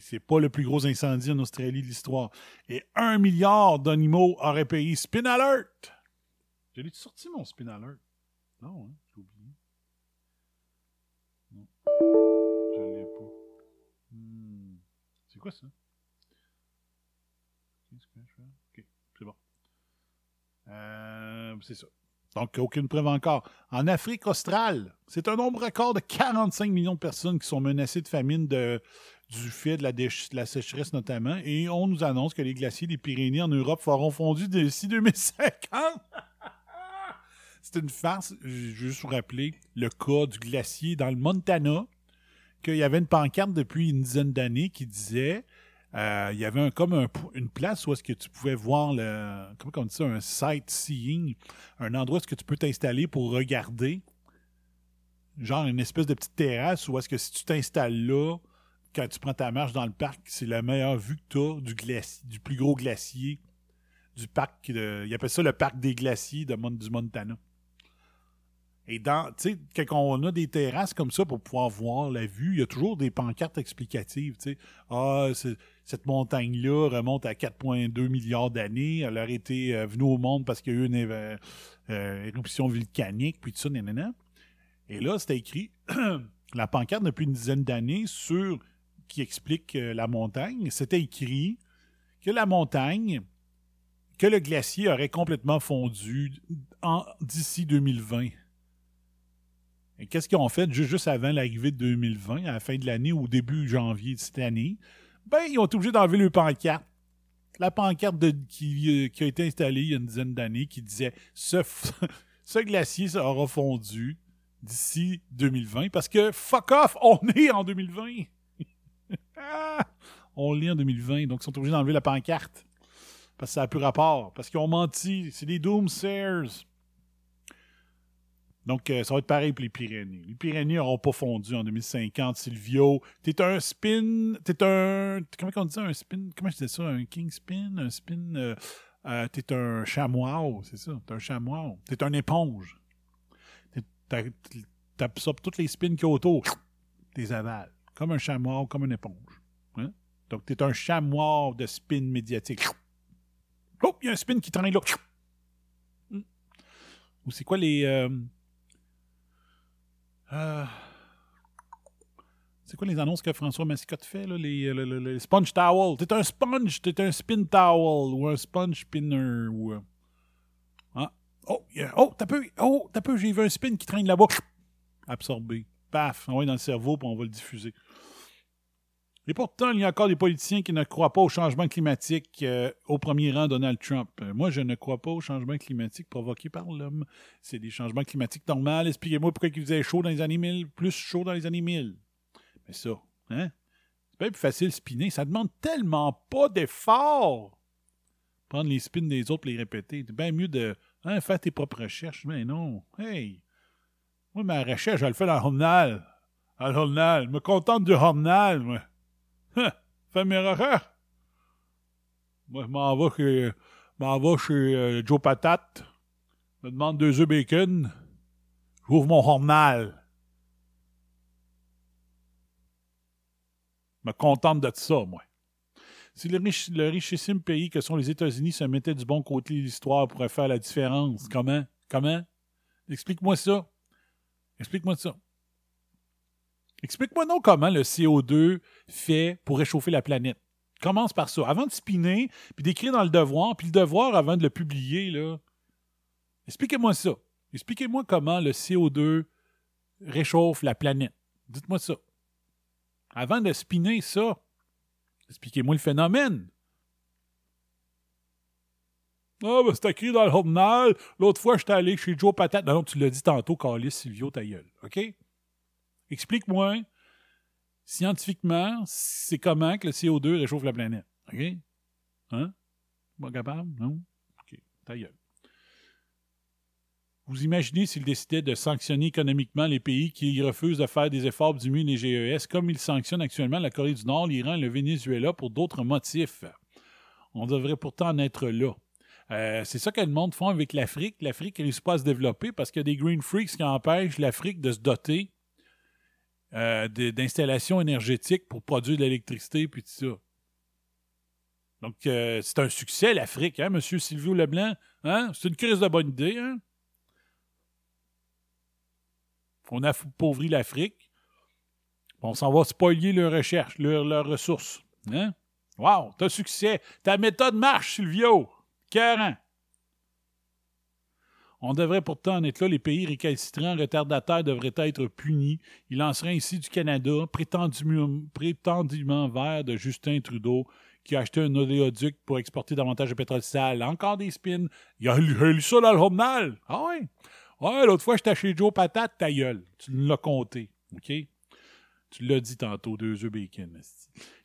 C'est pas le plus gros incendie en Australie de l'histoire. Et un milliard d'animaux auraient payé Spin Alert. Je l'ai sorti mon Spin Alert? Non, hein, C'est quoi ça? C'est bon. Euh, c'est ça. Donc, aucune preuve encore. En Afrique australe, c'est un nombre record de 45 millions de personnes qui sont menacées de famine du fait de la, déch- de la sécheresse notamment. Et on nous annonce que les glaciers des Pyrénées en Europe feront fondu d'ici 2050. *laughs* c'est une farce. Je veux juste vous rappeler le cas du glacier dans le Montana, qu'il y avait une pancarte depuis une dizaine d'années qui disait euh, il y avait comme une place où est-ce que tu pouvais voir le comment on dit ça un sightseeing un endroit où est-ce que tu peux t'installer pour regarder. Genre une espèce de petite terrasse où est-ce que si tu t'installes là quand tu prends ta marche dans le parc c'est la meilleure vue que tu as du du plus gros glacier du parc de, ils appellent ça le parc des glaciers de du Montana et dans, tu sais, quand on a des terrasses comme ça pour pouvoir voir la vue, il y a toujours des pancartes explicatives, tu sais. Ah, cette montagne-là remonte à 4,2 milliards d'années. Elle aurait été euh, venue au monde parce qu'il y a eu une euh, éruption volcanique, puis tout ça, nanana. Et là, c'était écrit, *clears throat* la pancarte depuis une dizaine d'années sur qui explique euh, la montagne. C'était écrit que la montagne, que le glacier aurait complètement fondu d'ici 2020. Qu'est-ce qu'ils ont fait ju- juste avant l'arrivée de 2020, à la fin de l'année ou au début janvier de cette année? Ben, ils ont été obligés d'enlever le pancarte. La pancarte euh, qui a été installée il y a une dizaine d'années qui disait ce, *laughs* ce glacier ça aura fondu d'ici 2020 parce que fuck off, on est en 2020. *laughs* Ah! on l'est en 2020, donc ils sont obligés d'enlever la pancarte. Parce que ça n'a plus rapport. Parce qu'ils ont menti. C'est des doomsayers. Donc, euh, ça va être pareil pour les Pyrénées. Les Pyrénées n'auront pas fondu en 2050. Silvio, t'es un spin. T'es un. Comment on dit ça Un spin? Comment je dis ça? Un king spin? Un spin. Euh, euh, t'es un chamois, c'est ça. T'es un chamois. T'es un éponge. T'absorbes toutes les spins qu'il y a autour. T'es avales. Comme un chamois, comme une éponge. Hein? Donc, t'es un chamois de spin médiatique. Oh, il y a un spin qui traîne là. Hmm. Ou c'est quoi les. Euh, c'est quoi les annonces que François Mascotte fait, là? Les, sponge towel. T'es un sponge, t'es un spin towel ou un sponge spinner. Ou... Euh, ah. Oh, oh, t'as peu, oh, peu, j'ai vu un spin qui traîne là-bas. Absorbé. Paf, on va dans le cerveau, puis on va le diffuser. Et pourtant, il y a encore des politiciens qui ne croient pas au changement climatique, euh, au premier rang Donald Trump. Euh, moi, je ne crois pas au changement climatique provoqué par l'homme. C'est des changements climatiques normaux. Expliquez-moi pourquoi il faisait chaud dans les années 1000, plus chaud dans les années 1000. Mais ça, hein? C'est pas plus facile spinner. Ça demande tellement pas d'effort. Prendre les spins des autres et les répéter. C'est bien mieux de hein, faire tes propres recherches. Mais non. Hey! Moi, ma recherche, je le fais dans le journal. Dans le journal. Je me contente du journal, moi. Hein, fais mes recherches. Moi, je m'en vais chez, m'en chez euh, Joe Patate. Je me demande deux œufs bacon. J'ouvre mon journal. Je me contente de ça, moi. Si le, le richissime pays que sont les États-Unis se mettait du bon côté de l'histoire pourrait faire la différence, comment? Comment? Explique-moi ça. Explique-moi ça. Explique-moi non comment le CO2 fait pour réchauffer la planète. Commence par ça. Avant de spinner, puis d'écrire dans le devoir, puis le devoir avant de le publier, là. Expliquez-moi ça. Expliquez-moi comment le CO2 réchauffe la planète. Dites-moi ça. Avant de spinner ça, expliquez-moi le phénomène. Ah, ben, c'est écrit dans le journal. L'autre fois, j'étais allé chez Joe Patate. Non, non, tu l'as dit tantôt, Carlis Silvio, ta gueule. OK? Explique-moi, scientifiquement, c'est comment que le CO2 réchauffe la planète. OK? Hein? Pas capable? Non? OK. Ta gueule. Vous imaginez s'il décidait de sanctionner économiquement les pays qui refusent de faire des efforts et les GES, comme il sanctionne actuellement la Corée du Nord, l'Iran et le Venezuela pour d'autres motifs. On devrait pourtant en être là. Euh, c'est ça que le monde font avec l'Afrique. L'Afrique ne réussit pas à se développer parce qu'il y a des green freaks qui empêchent l'Afrique de se doter euh, d'installations énergétiques pour produire de l'électricité puis tout ça. Donc, euh, c'est un succès, l'Afrique, hein, M. Sylvio Leblanc? Hein? C'est une crise de bonne idée, hein? On a appauvri l'Afrique. On s'en va spoiler leurs recherches, leurs, ressources. Hein? Wow, t'as succès. Ta méthode marche, Sylvio. 40. On devrait pourtant en être là. Les pays récalcitrants, retardataires devraient être punis. Il en serait ainsi du Canada, prétendument, vert de Justin Trudeau, qui a acheté un oléoduc pour exporter davantage de pétrole sale. Encore des spins. Il a lu, ça dans le journal. Ah ouais? Ouais, l'autre fois, j'étais chez Joe Patate, ta gueule. Tu l'as compté. OK? Tu l'as dit tantôt, deux œufs bacon.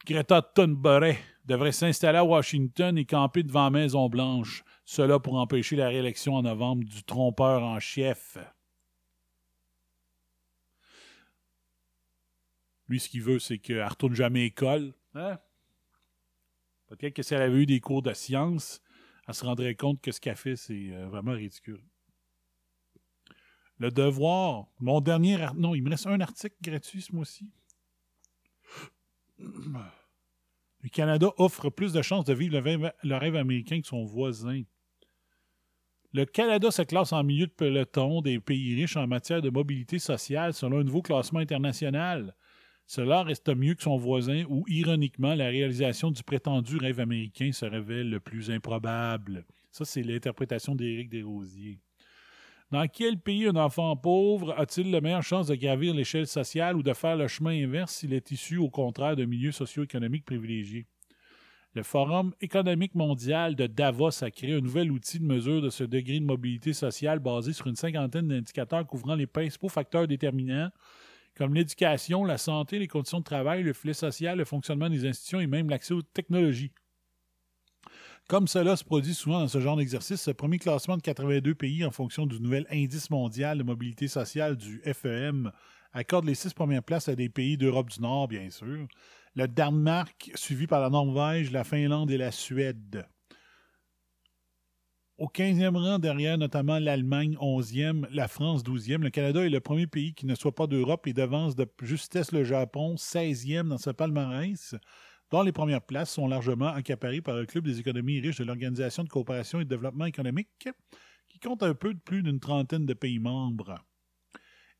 Greta Thunberg devrait s'installer à Washington et camper devant Maison-Blanche. Cela pour empêcher la réélection en novembre du trompeur en chef. Lui, ce qu'il veut, c'est qu'elle ne retourne jamais à. Hein? Peut-être que si elle avait eu des cours de sciences, elle se rendrait compte que ce qu'elle fait, c'est euh, vraiment ridicule. Le devoir. Mon dernier. Non, il me reste un article gratuit ce mois-ci. Le Canada offre plus de chances de vivre le rêve américain que son voisin. Le Canada se classe en milieu de peloton des pays riches en matière de mobilité sociale selon un nouveau classement international. Cela reste mieux que son voisin où, ironiquement, la réalisation du prétendu rêve américain se révèle le plus improbable. Ça, c'est l'interprétation d'Éric Desrosiers. Dans quel pays un enfant pauvre a-t-il la meilleure chance de gravir l'échelle sociale ou de faire le chemin inverse s'il est issu, au contraire, d'un milieu socio-économique privilégié? Le Forum économique mondial de Davos a créé un nouvel outil de mesure de ce degré de mobilité sociale basé sur une cinquantaine d'indicateurs couvrant les principaux facteurs déterminants comme l'éducation, la santé, les conditions de travail, le filet social, le fonctionnement des institutions et même l'accès aux technologies. Comme cela se produit souvent dans ce genre d'exercice, ce premier classement de 82 pays en fonction du nouvel indice mondial de mobilité sociale du FEM accorde les six premières places à des pays d'Europe du Nord, bien sûr. Le Danemark, suivi par la Norvège, la Finlande et la Suède. Au 15e rang, derrière notamment l'Allemagne 11e, la France 12e, le Canada est le premier pays qui ne soit pas d'Europe et devance de justesse le Japon 16e dans ce palmarès, dont les premières places sont largement accaparées par le Club des économies riches de l'Organisation de coopération et de développement économique, qui compte un peu plus d'une trentaine de pays membres.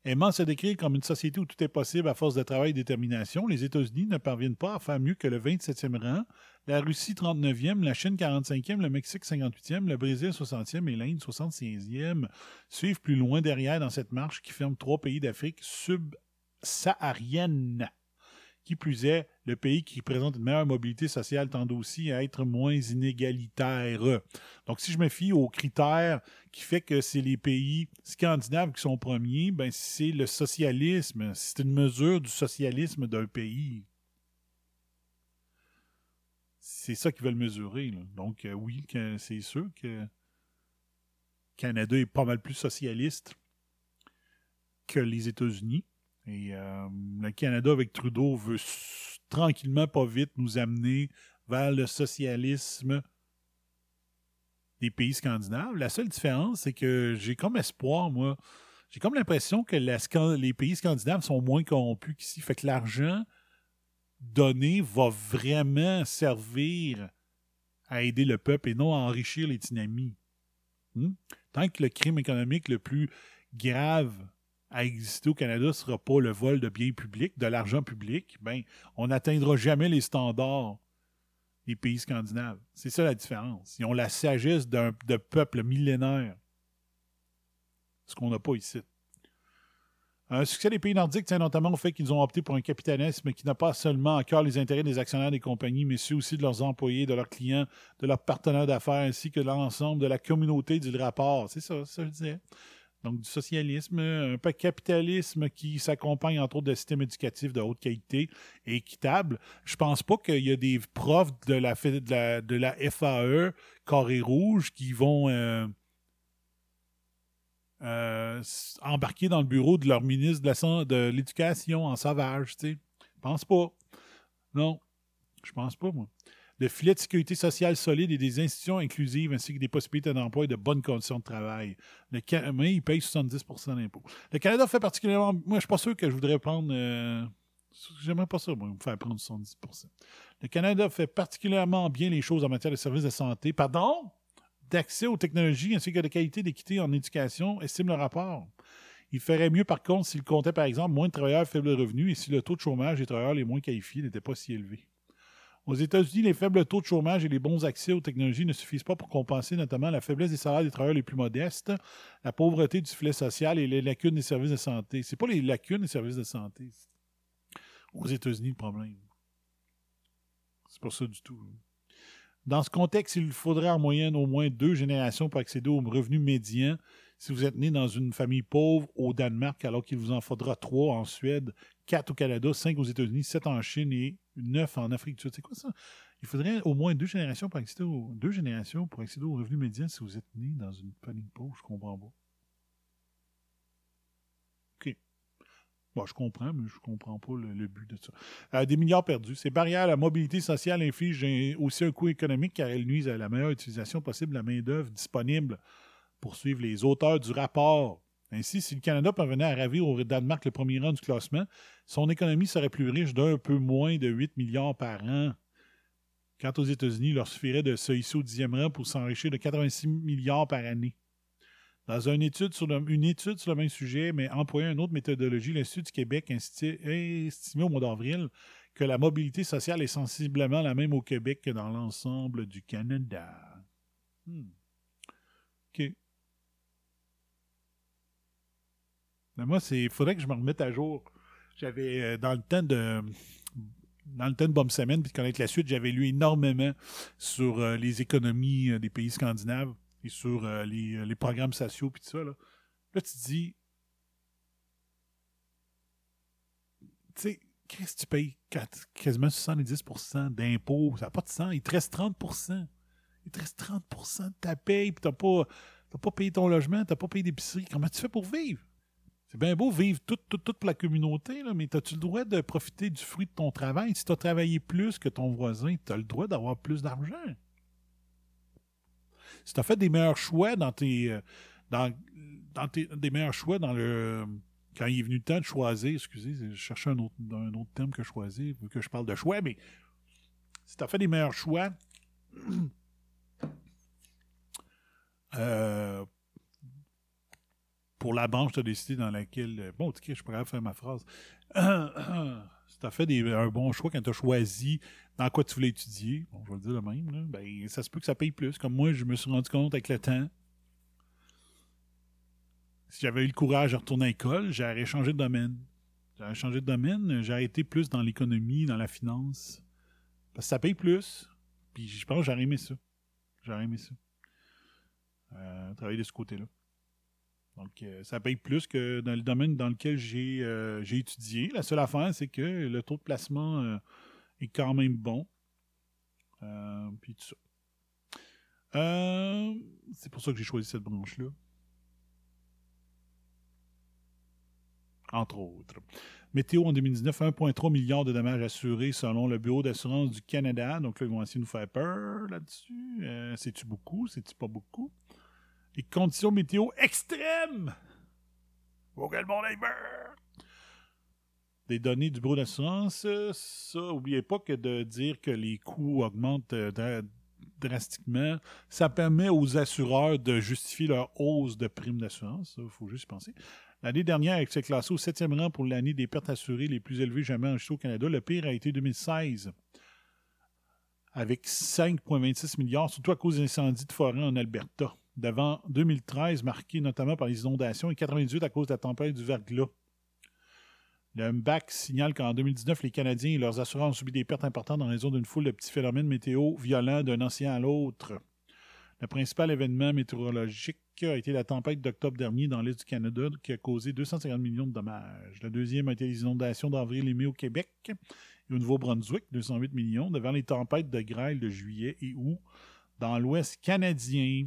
Aimant se décrire comme une société où tout est possible à force de travail et détermination, les États-Unis ne parviennent pas à faire mieux que le 27e rang, la Russie 39e, la Chine 45e, le Mexique 58e, le Brésil 60e et l'Inde 76e suivent plus loin derrière dans cette marche qui ferme trois pays d'Afrique subsaharienne. Qui plus est, le pays qui présente une meilleure mobilité sociale tend aussi à être moins inégalitaire. Donc, si je me fie aux critères qui fait que c'est les pays scandinaves qui sont premiers, ben c'est le socialisme. C'est une mesure du socialisme d'un pays. C'est ça qu'ils veulent mesurer. Donc, euh, oui, c'est sûr que Canada est pas mal plus socialiste que les États-Unis. Et euh, le Canada, avec Trudeau, veut tranquillement, pas vite, nous amener vers le socialisme des pays scandinaves. La seule différence, c'est que j'ai comme espoir, moi, j'ai comme l'impression que les pays scandinaves sont moins corrompus qu'ici. Fait que l'argent donné va vraiment servir à aider le peuple et non à enrichir les dynamis. Hmm? Tant que le crime économique le plus grave à exister au Canada ne sera pas le vol de biens publics, de l'argent public, ben, on n'atteindra jamais les standards des pays scandinaves. C'est ça la différence. Ils ont la sagesse d'un de peuple millénaire. Ce qu'on n'a pas ici. Un succès des pays nordiques tient notamment au fait qu'ils ont opté pour un capitalisme qui n'a pas seulement à cœur les intérêts des actionnaires des compagnies, mais ceux aussi de leurs employés, de leurs clients, de leurs partenaires d'affaires, ainsi que de l'ensemble de la communauté du rapport. C'est ça, ça je disais. Donc, du socialisme, un peu capitalisme qui s'accompagne entre autres de systèmes éducatifs de haute qualité et équitable. Je pense pas qu'il y a des profs de la, de la, FAE, Carré Rouge, qui vont euh, euh, embarquer dans le bureau de leur ministre de l'Éducation en sauvage, tu sais. Je pense pas. Non, je pense pas, moi de filets de sécurité sociale solide et des institutions inclusives ainsi que des possibilités d'emploi et de bonnes conditions de travail. Le mais il paye 70% d'impôts. Le Canada fait particulièrement. Moi, je suis pas sûr que je voudrais prendre. Euh, j'aimerais pas ça, moi, me faire prendre 70% Le Canada fait particulièrement bien les choses en matière de services de santé. Pardon? D'accès aux technologies ainsi que de qualité d'équité en éducation, estime le rapport. Il ferait mieux, par contre, s'il comptait, par exemple, moins de travailleurs faibles revenus et si le taux de chômage des travailleurs les moins qualifiés n'était pas si élevé. Aux États-Unis, les faibles taux de chômage et les bons accès aux technologies ne suffisent pas pour compenser notamment la faiblesse des salaires des travailleurs les plus modestes, la pauvreté du filet social et les lacunes des services de santé. C'est pas les lacunes des services de santé. Aux États-Unis, le problème. C'est pas ça du tout. Dans ce contexte, il faudrait en moyenne au moins deux générations pour accéder aux revenus médians si vous êtes né dans une famille pauvre au Danemark, alors qu'il vous en faudra trois en Suède, quatre au Canada, cinq aux États-Unis, sept en Chine et neuf en Afrique du Sud. C'est quoi ça? Il faudrait au moins deux générations pour accéder aux, deux générations pour accéder aux revenus médians si vous êtes né dans une famille pauvre. Je comprends pas. OK. Bon, je comprends, mais je comprends pas le, but de ça. Euh, des milliards perdus. Ces barrières à la mobilité sociale infligent aussi un coût économique car elles nuisent à la meilleure utilisation possible de la main-d'œuvre disponible pour suivre les auteurs du rapport. Ainsi, si le Canada parvenait à ravir au Danemark le premier rang du classement, son économie serait plus riche d'un peu moins de 8 milliards par an. Quant aux États-Unis, il leur suffirait de se hisser au dixième rang pour s'enrichir de 86 milliards par année. Dans une étude, sur le, même sujet, mais employant une autre méthodologie, l'Institut du Québec a estimé au mois d'avril que la mobilité sociale est sensiblement la même au Québec que dans l'ensemble du Canada. Hmm. Moi, il faudrait que je me remette à jour. J'avais, euh, dans le temps de dans le temps de Bombe Semaine, puis de connaître la suite, j'avais lu énormément sur euh, les économies euh, des pays scandinaves et sur les, programmes sociaux, puis tout ça. Là, là tu te dis, tu sais, qu'est-ce que tu payes quasiment 70% d'impôts? Ça n'a pas de sens. Il te reste 30 Il il te reste 30% de ta paye, puis t'as pas, t'as pas payé ton logement, t'as pas payé d'épicerie. Comment tu fais pour vivre? C'est bien beau vivre tout, la communauté, là, mais as-tu le droit de profiter du fruit de ton travail? Si tu as travaillé plus que ton voisin, tu as le droit d'avoir plus d'argent. Si tu as fait des meilleurs choix dans tes. euh, Dans, dans tes, meilleurs choix dans le. Quand il est venu le temps de choisir, excusez, je cherchais un autre, un terme que choisir, vu que je parle de choix, mais si tu as fait des meilleurs choix, *clears throat* euh, pour la branche, tu as décidé dans laquelle. Bon, ok, je pourrais faire ma phrase. *coughs* tu as fait un bon choix quand tu as choisi dans quoi tu voulais étudier, bon, je vais le dire le même, ben, ça se peut que ça paye plus. Comme moi, je me suis rendu compte avec le temps. Si j'avais eu le courage de retourner à l'école, j'aurais changé de domaine. J'aurais changé de domaine, j'aurais été plus dans l'économie, dans la finance. Parce que ça paye plus. Puis je pense que j'aurais aimé ça. J'aurais aimé ça. Euh, travailler de ce côté-là. Donc, euh, ça paye plus que dans le domaine dans lequel j'ai euh, j'ai étudié. La seule affaire, c'est que le taux de placement euh, est quand même bon. Puis tout ça. C'est pour ça que j'ai choisi cette branche-là. Entre autres. Météo en 2019, 1,3 milliard de dommages assurés selon le Bureau d'assurance du Canada. Donc là, ils vont essayer de nous faire peur là-dessus. C'est-tu beaucoup? C'est-tu pas beaucoup? Les conditions météo extrêmes! Faut que le monde! Des données du Bureau d'assurance, ça, oubliez pas que de dire que les coûts augmentent euh, dra- drastiquement, ça permet aux assureurs de justifier leur hausse de primes d'assurance. Il faut juste y penser. L'année dernière, elle s'est classée au septième rang pour l'année des pertes assurées les plus élevées jamais enregistrées au Canada. Le pire a été 2016, avec 5,26 milliards, surtout à cause d'incendies de forêt en Alberta, devant 2013, marqué notamment par les inondations, et 98 à cause de la tempête du verglas. Le MBAC signale qu'en 2019, les Canadiens et leurs assureurs ont subi des pertes importantes en raison d'une foule de petits phénomènes météo violents d'un océan à l'autre. Le principal événement météorologique a été la tempête d'octobre dernier dans l'est du Canada qui a causé 250 millions de dommages. Le deuxième a été les inondations d'avril et mai au Québec et au Nouveau-Brunswick, 208 millions, devant les tempêtes de grêle de juillet et août dans l'ouest canadien.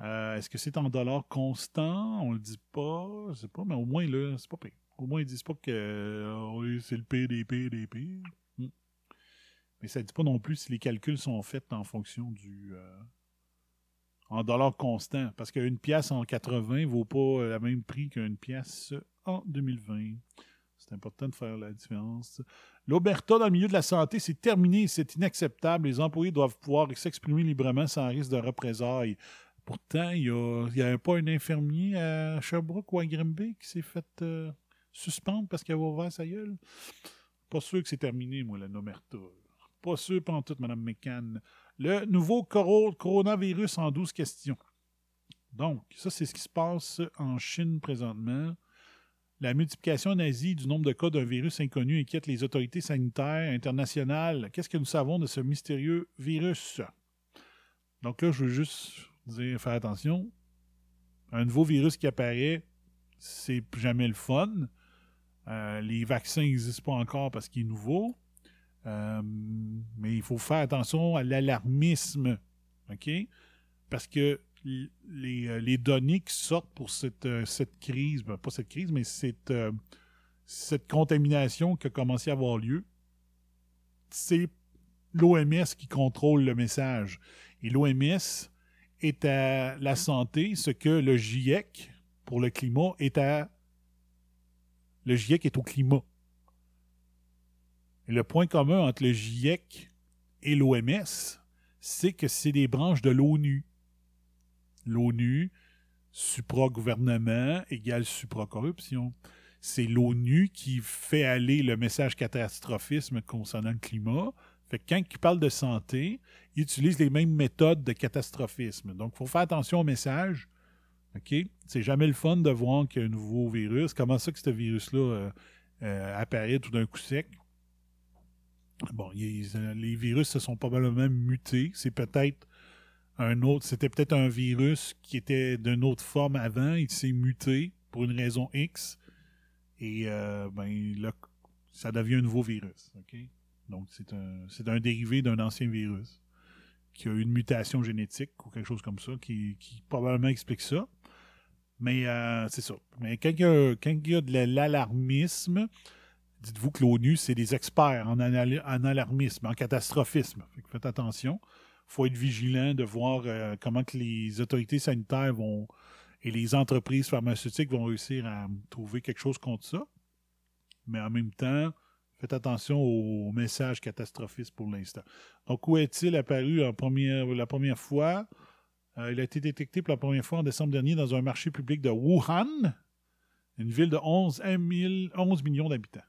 Euh, Est-ce que c'est en dollars constants? On le dit pas, je sais pas, mais au moins là, c'est pas pire. Au moins, ils disent pas que euh, c'est le pire des pires des pires. Hmm. Mais ça dit pas non plus si les calculs sont faits en fonction du. euh, en dollars constants. Parce qu'une pièce en 80 vaut pas le même prix qu'une pièce en 2020. C'est important de faire la différence. L'Oberta, dans le milieu de la santé, c'est terminé. C'est inacceptable. Les employés doivent pouvoir s'exprimer librement sans risque de représailles. Pourtant, il n'y a, pas un infirmier à Sherbrooke ou à Grimby qui s'est fait euh, suspendre parce qu'il avait ouvert sa gueule? Pas sûr que c'est terminé, moi, la Nomerta. Pas sûr, en tout, Mme McCann. Le nouveau coro- coronavirus en 12 questions. Donc, ça, c'est ce qui se passe en Chine présentement. La multiplication nazie du nombre de cas d'un virus inconnu inquiète les autorités sanitaires internationales. Qu'est-ce que nous savons de ce mystérieux virus? Donc là, je veux juste dire, faire attention. Un nouveau virus qui apparaît, c'est jamais le fun. Euh, les vaccins n'existent pas encore parce qu'il est nouveau. Euh, mais il faut faire attention à l'alarmisme. OK? Parce que euh, les données qui sortent pour cette, crise, ben, pas cette crise, mais cette, cette contamination qui a commencé à avoir lieu, c'est l'OMS qui contrôle le message. Et l'OMS est à la santé ce que le GIEC, pour le climat, est à... Le GIEC est au climat. Le point commun entre le GIEC et l'OMS, c'est que c'est des branches de l'ONU. L'ONU, supra-gouvernement égale supra-corruption. C'est l'ONU qui fait aller le message catastrophisme concernant le climat. Fait que quand il parle de santé, il utilise les mêmes méthodes de catastrophisme. Donc, il faut faire attention au message. OK? C'est jamais le fun de voir qu'il y a un nouveau virus. Comment ça que ce virus-là euh, euh, apparaît tout d'un coup sec? Bon, ils- euh, les virus se sont probablement mutés. C'est peut-être un autre. C'était peut-être un virus qui était d'une autre forme avant. Il s'est muté pour une raison X. Et ben, là, ça devient un nouveau virus. Donc, c'est un, un dérivé d'un ancien virus qu'il y a eu une mutation génétique ou quelque chose comme ça qui, qui probablement explique ça. Mais euh, c'est ça. Mais quand il y a, quand il y a de l'alarmisme, dites-vous que l'ONU, c'est des experts en, en alarmisme, en catastrophisme. Faites attention. Il faut être vigilant de voir euh, comment que les autorités sanitaires vont et les entreprises pharmaceutiques vont réussir à trouver quelque chose contre ça. Mais en même temps, faites attention aux messages catastrophistes pour l'instant. Donc, où est-il apparu la première fois? Euh, il a été détecté pour la première fois en décembre dernier dans un marché public de Wuhan, une ville de 11, 000 11 millions d'habitants.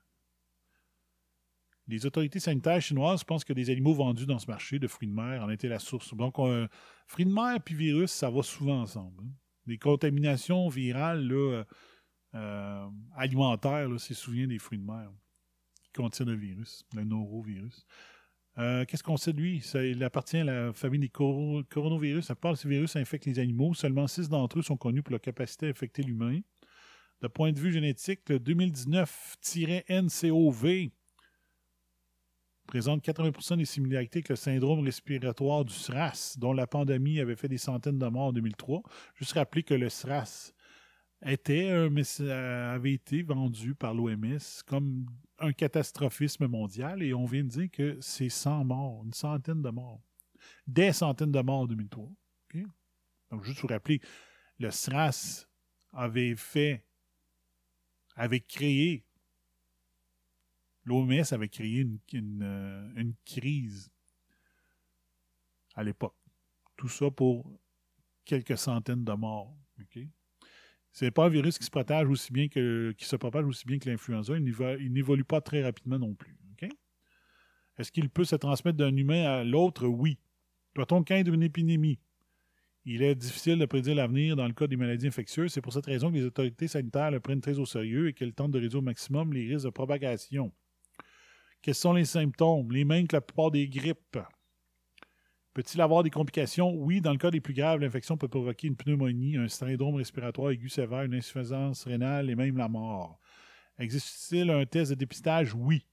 Les autorités sanitaires chinoises pensent que des animaux vendus dans ce marché de fruits de mer en étaient la source. Donc, fruits de mer puis virus, ça va souvent ensemble. hein. Les contaminations virales euh, euh, alimentaires, là, c'est souvent des fruits de mer qui contiennent le virus, le norovirus. Euh, Qu'est-ce qu'on sait de lui? Il appartient à la famille des coro- coronavirus. À part ces virus infectent les animaux, seulement six d'entre eux sont connus pour leur capacité à infecter l'humain. De point de vue génétique, le 2019-NCOV présente 80% des similarités avec le syndrome respiratoire du SRAS, dont la pandémie avait fait des centaines de morts en 2003. Juste rappeler que le SRAS était euh, avait été vendu par l'OMS comme un catastrophisme mondial et on vient de dire que c'est 100 morts, une centaine de morts. Des centaines de morts en 2003. OK? Donc, juste vous rappeler, le SRAS avait fait, avait créé, l'OMS avait créé une, euh, une crise à l'époque. Tout ça pour quelques centaines de morts. C'est pas un virus qui se propage aussi bien que l'influenza. Il n'évo- il n'évolue pas très rapidement non plus. Est-ce qu'il peut se transmettre d'un humain à l'autre? Oui. Doit-on craindre une épidémie? Il est difficile de prédire l'avenir dans le cas des maladies infectieuses. C'est pour cette raison que les autorités sanitaires le prennent très au sérieux et qu'elles tentent de réduire au maximum les risques de propagation. Quels sont les symptômes? Les mêmes que la plupart des grippes. Peut-il avoir des complications? Oui, dans le cas des plus graves, l'infection peut provoquer une pneumonie, un syndrome respiratoire aigu sévère, une insuffisance rénale et même la mort. Existe-t-il un test de dépistage? Oui.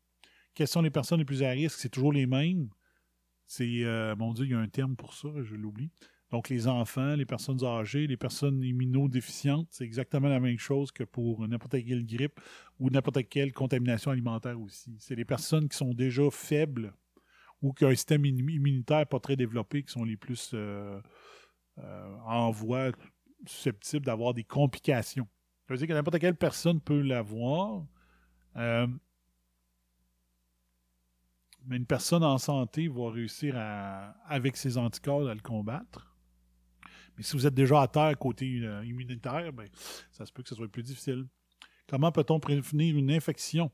Quelles sont les personnes les plus à risque? C'est toujours les mêmes. C'est, euh, mon Dieu, il y a un terme pour ça, je l'oublie. Donc, les enfants, les personnes âgées, les personnes immunodéficientes, c'est exactement la même chose que pour n'importe quelle grippe ou n'importe quelle contamination alimentaire aussi. C'est les personnes qui sont déjà faibles ou qui ont un système immu- immunitaire pas très développé qui sont les plus euh, euh, en voie susceptibles d'avoir des complications. Ça veut dire que n'importe quelle personne peut l'avoir. Euh, mais une personne en santé va réussir à, avec ses anticorps à le combattre. Mais si vous êtes déjà à terre côté immunitaire, ben, ça se peut que ce soit plus difficile. Comment peut-on prévenir une infection?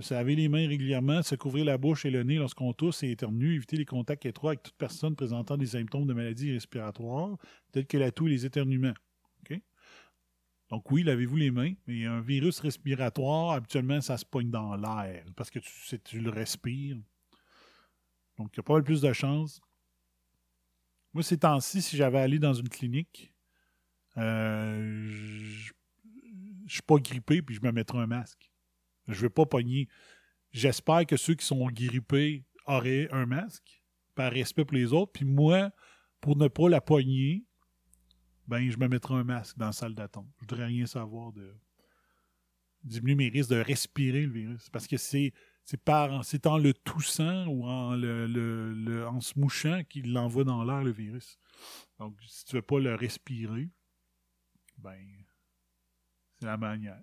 Se laver les mains régulièrement, se couvrir la bouche et le nez lorsqu'on tousse et éternue, éviter les contacts étroits avec toute personne présentant des symptômes de maladies respiratoires, tels que la toux et les éternuements. Donc oui, lavez-vous les mains, mais un virus respiratoire, habituellement, ça se pogne dans l'air, parce que tu, tu le respires. Donc, il y a pas mal plus de chances. Moi, ces temps-ci, si j'avais allé dans une clinique, euh, je je suis pas grippé, puis je me mettrais un masque. Je vais pas pogner. J'espère que ceux qui sont grippés auraient un masque, par respect pour les autres. Puis moi, pour ne pas la pogner, ben, je me mettrai un masque dans la salle d'attente. Je voudrais rien savoir de diminuer mes risques de respirer le virus. Parce que c'est c'est c'est en le toussant ou en se mouchant qu'il l'envoie dans l'air le virus. Donc, si tu veux pas le respirer, ben c'est la manière.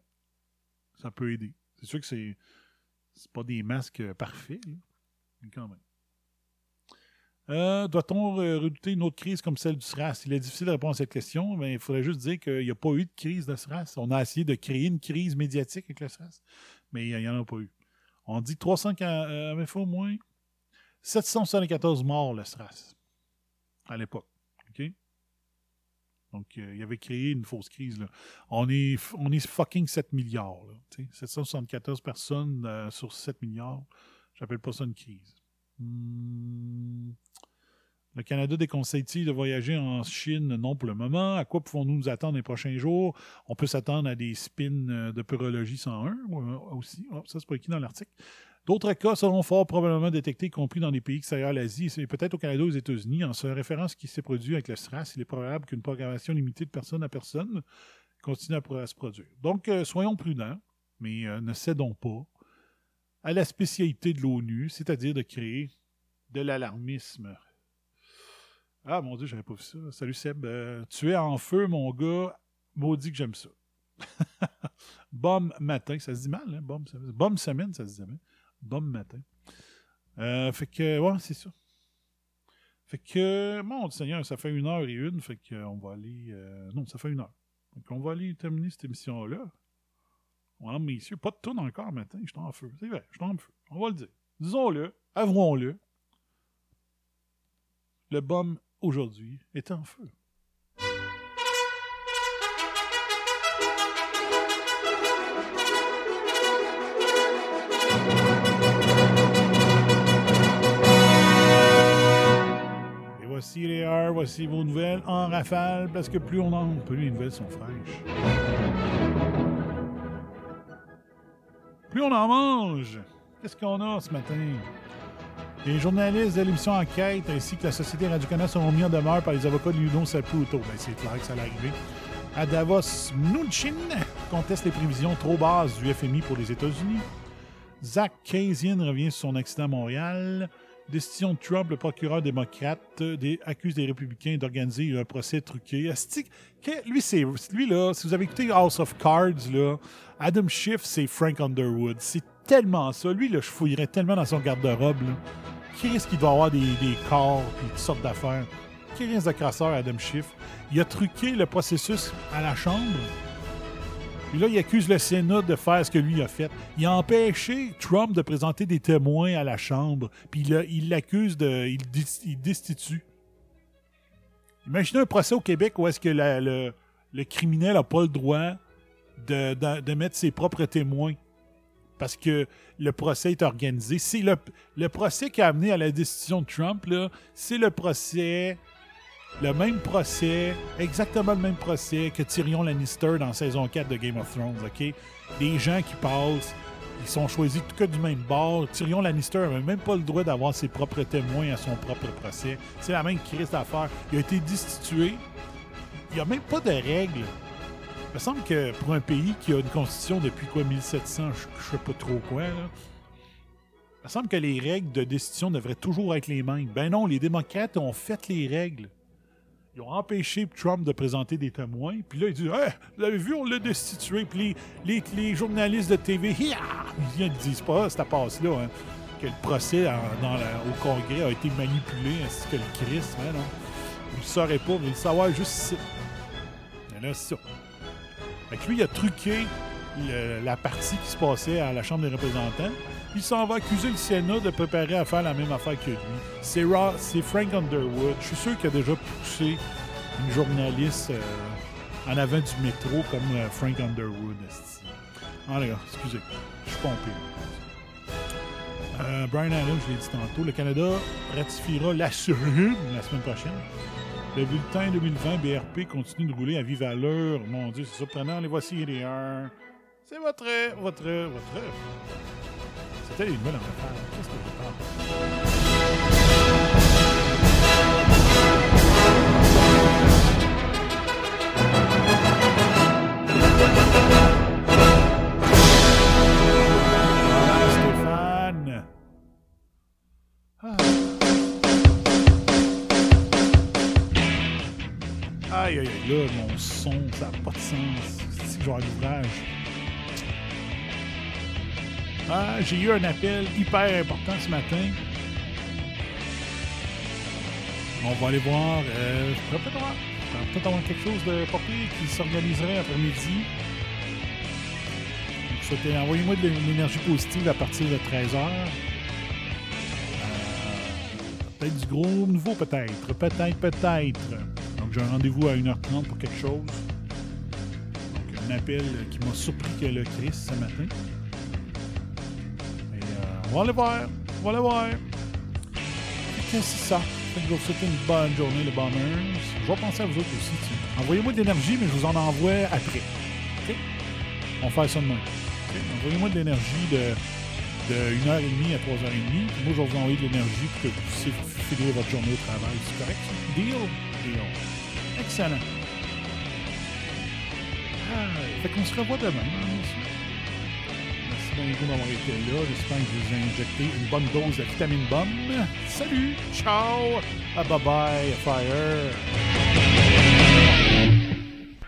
Ça peut aider. C'est sûr que c'est c'est pas des masques euh, parfaits, mais quand même. Euh, Doit-on euh, redouter une autre crise comme celle du SRAS? Il est difficile de répondre à cette question, mais il faudrait juste dire qu'il n'y a pas eu de crise de SRAS. On a essayé de créer une crise médiatique avec le SRAS, mais il n'y en a pas eu. On dit 300, euh, faut au moins 774 morts, le SRAS, à l'époque. Donc, euh, il avait créé une fausse crise. On, est, on est fucking 7 milliards. Là, tu sais. 774 personnes euh, sur 7 milliards. J'appelle pas ça une crise. Hmm. Le Canada déconseille-t-il de voyager en Chine? Non, pour le moment. À quoi pouvons-nous nous attendre les prochains jours? On peut s'attendre à des spins euh, de Pyrologie 101 euh, aussi. Oh, ça, c'est pas écrit dans l'article. D'autres cas seront fort probablement détectés, y compris dans des pays extérieurs l'Asie et peut-être au Canada ou aux États-Unis. En se référant à ce qui s'est produit avec le SRAS, il est probable qu'une propagation limitée de personne à personne continue à, se produire. Donc, euh, soyons prudents, mais euh, ne cédons pas à la spécialité de l'ONU, c'est-à-dire de créer de l'alarmisme. Ah, mon Dieu, j'avais pas vu ça. Salut Seb. Euh, tu es en feu, mon gars. Maudit que j'aime ça. *laughs* Bombe matin, ça se dit mal, hein? Semaine, ça se dit bien. Bombe matin. Euh, fait que, ouais, c'est ça. Fait que, mon Seigneur, ça fait une heure et une, fait qu'on va aller. Euh, non, ça fait une heure. Fait qu'on va aller terminer cette émission-là. Ouais, messieurs, pas de tourne encore matin, je suis en feu. C'est vrai, je suis en feu. On va le dire. Disons-le, avouons-le. Le bombe aujourd'hui est en feu. Voici les heures, voici vos nouvelles en rafale, parce que plus on en plus les nouvelles sont fraîches. Plus on en mange. Qu'est-ce qu'on a ce matin? Les journalistes de l'émission Enquête ainsi que la Société Radio-Canada seront mis en demeure par les avocats de Ludo Saputo. Ben, c'est clair que ça allait arriver. À Davos, Mnuchin conteste les prévisions trop basses du FMI pour les États-Unis. Zach Kasian revient sur son accident à Montréal. Décision de Trump, le procureur démocrate, accuse des républicains d'organiser un procès truqué. lui, c'est lui là. Si vous avez écouté House of Cards, là, Adam Schiff, c'est Frank Underwood. C'est tellement ça. Lui, là, je fouillerais tellement dans son garde-robe. Qui risque qu'il doit avoir des, corps et toutes sortes d'affaires? Qui risque de crasseur, Adam Schiff? Il a truqué le processus à la Chambre? Puis là, il accuse le Sénat de faire ce que lui a fait. Il a empêché Trump de présenter des témoins à la Chambre. Puis il l'accuse de. Il, destitue. Imaginez un procès au Québec où est-ce que le, criminel n'a pas le droit de, de, mettre ses propres témoins parce que le procès est organisé. C'est le, le, procès qui a amené à la décision de Trump, c'est le procès, le même procès, exactement le même procès que Tyrion Lannister dans saison 4 de Game of Thrones, OK? Les gens qui passent, ils sont choisis tout cas du même bord. Tyrion Lannister n'avait même pas le droit d'avoir ses propres témoins à son propre procès. C'est la même crise d'affaires. Il a été destitué. Il n'y a même pas de règles il me semble que pour un pays qui a une constitution depuis quoi, 1700, je, ne sais pas trop quoi, il me semble que les règles de destitution devraient toujours être les mêmes. Ben non, les démocrates ont fait les règles. Ils ont empêché Trump de présenter des témoins. Puis là, ils disent hey, Vous avez vu, on l'a destitué. Puis les, journalistes de TV, *laughs* ils ne disent pas, cette passe-là, hein, que le procès au Congrès a été manipulé ainsi que le Christ. Hein, non? Vous ne le pas, le savoir juste ici. Mais là, c'est ça. Fait lui, il a truqué la partie qui se passait à la Chambre des représentants. Il s'en va accuser le Sénat de préparer à faire la même affaire que lui. C'est, Frank Underwood. Je suis sûr qu'il a déjà poussé une journaliste euh, en avant du métro comme euh, Frank Underwood. Ah, gars, excusez. Je suis pompé. Euh, Brian Adams, je l'ai dit tantôt, le Canada ratifiera la semaine prochaine le bulletin 2020 BRP continue de rouler à vive allure. Mon Dieu, c'est surprenant. Les voici les 1. C'est votre, votre, votre. C'était une bonne affaire. Que. Ah. Aïe, aïe, aïe, mon son, ça n'a pas de sens. C'est genre l'ouvrage? Ah, j'ai eu un appel hyper important ce matin. On va aller voir. Euh, je peut-être avoir, quelque chose de papier qui s'organiserait après-midi. Envoyez-moi de l'énergie positive à partir de 13h. Euh, peut-être du gros nouveau, peut-être. Peut-être, peut-être j'ai un rendez-vous à 1h30 pour quelque chose. Donc, un appel qui m'a surpris que le Chris ce matin. On va aller voir. On va aller voir. Qu'est-ce que c'est ça? Je vous souhaiter une bonne journée, les Bombers. Je vais penser à vous autres aussi. Envoyez-moi de l'énergie, mais je vous en envoie après. On va faire ça demain. Envoyez-moi de l'énergie de, de 1h30 à 3h30. Moi, je vais vous envoyer de l'énergie pour que vous puissiez finir votre journée au travail. C'est correct? Deal? Deal. Excellent. Ah, fait qu'on se revoit demain. Monsieur. Merci bien beaucoup d'avoir été là. J'espère que je vous ai injecté une bonne dose de vitamine bombe. Salut! Ciao! Ah, bye bye, fire!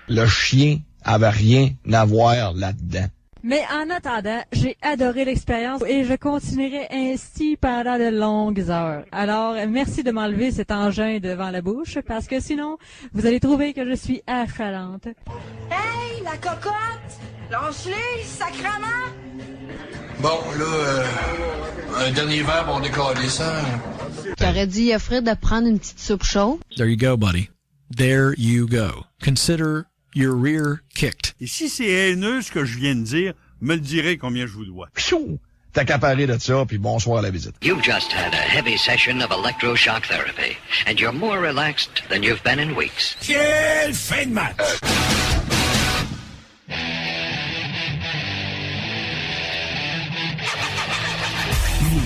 Le chien avait rien à voir là-dedans. Mais en attendant, j'ai adoré l'expérience et je continuerai ainsi pendant de longues heures. Alors, merci de m'enlever cet engin devant la bouche parce que sinon, vous allez trouver que je suis affalante. Hey, la cocotte! Lâche-les, sacrement! Bon, là, euh, un dernier verre pour décoller ça. J'aurais dit à Fred de prendre une petite soupe chaude? There you go, buddy. There you go. Consider your rear kicked. Et si c'est haineux ce que je viens de dire, me le direz combien je vous dois. Pfiou! T'as accaparé de ça, puis bonsoir à la visite. You've just had a heavy session of electroshock therapy, and you're more relaxed than you've been in weeks. Quelle fin de match!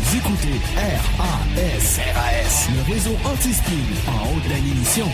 Vous écoutez RAS, RAS, le réseau anti-spin en haute définition.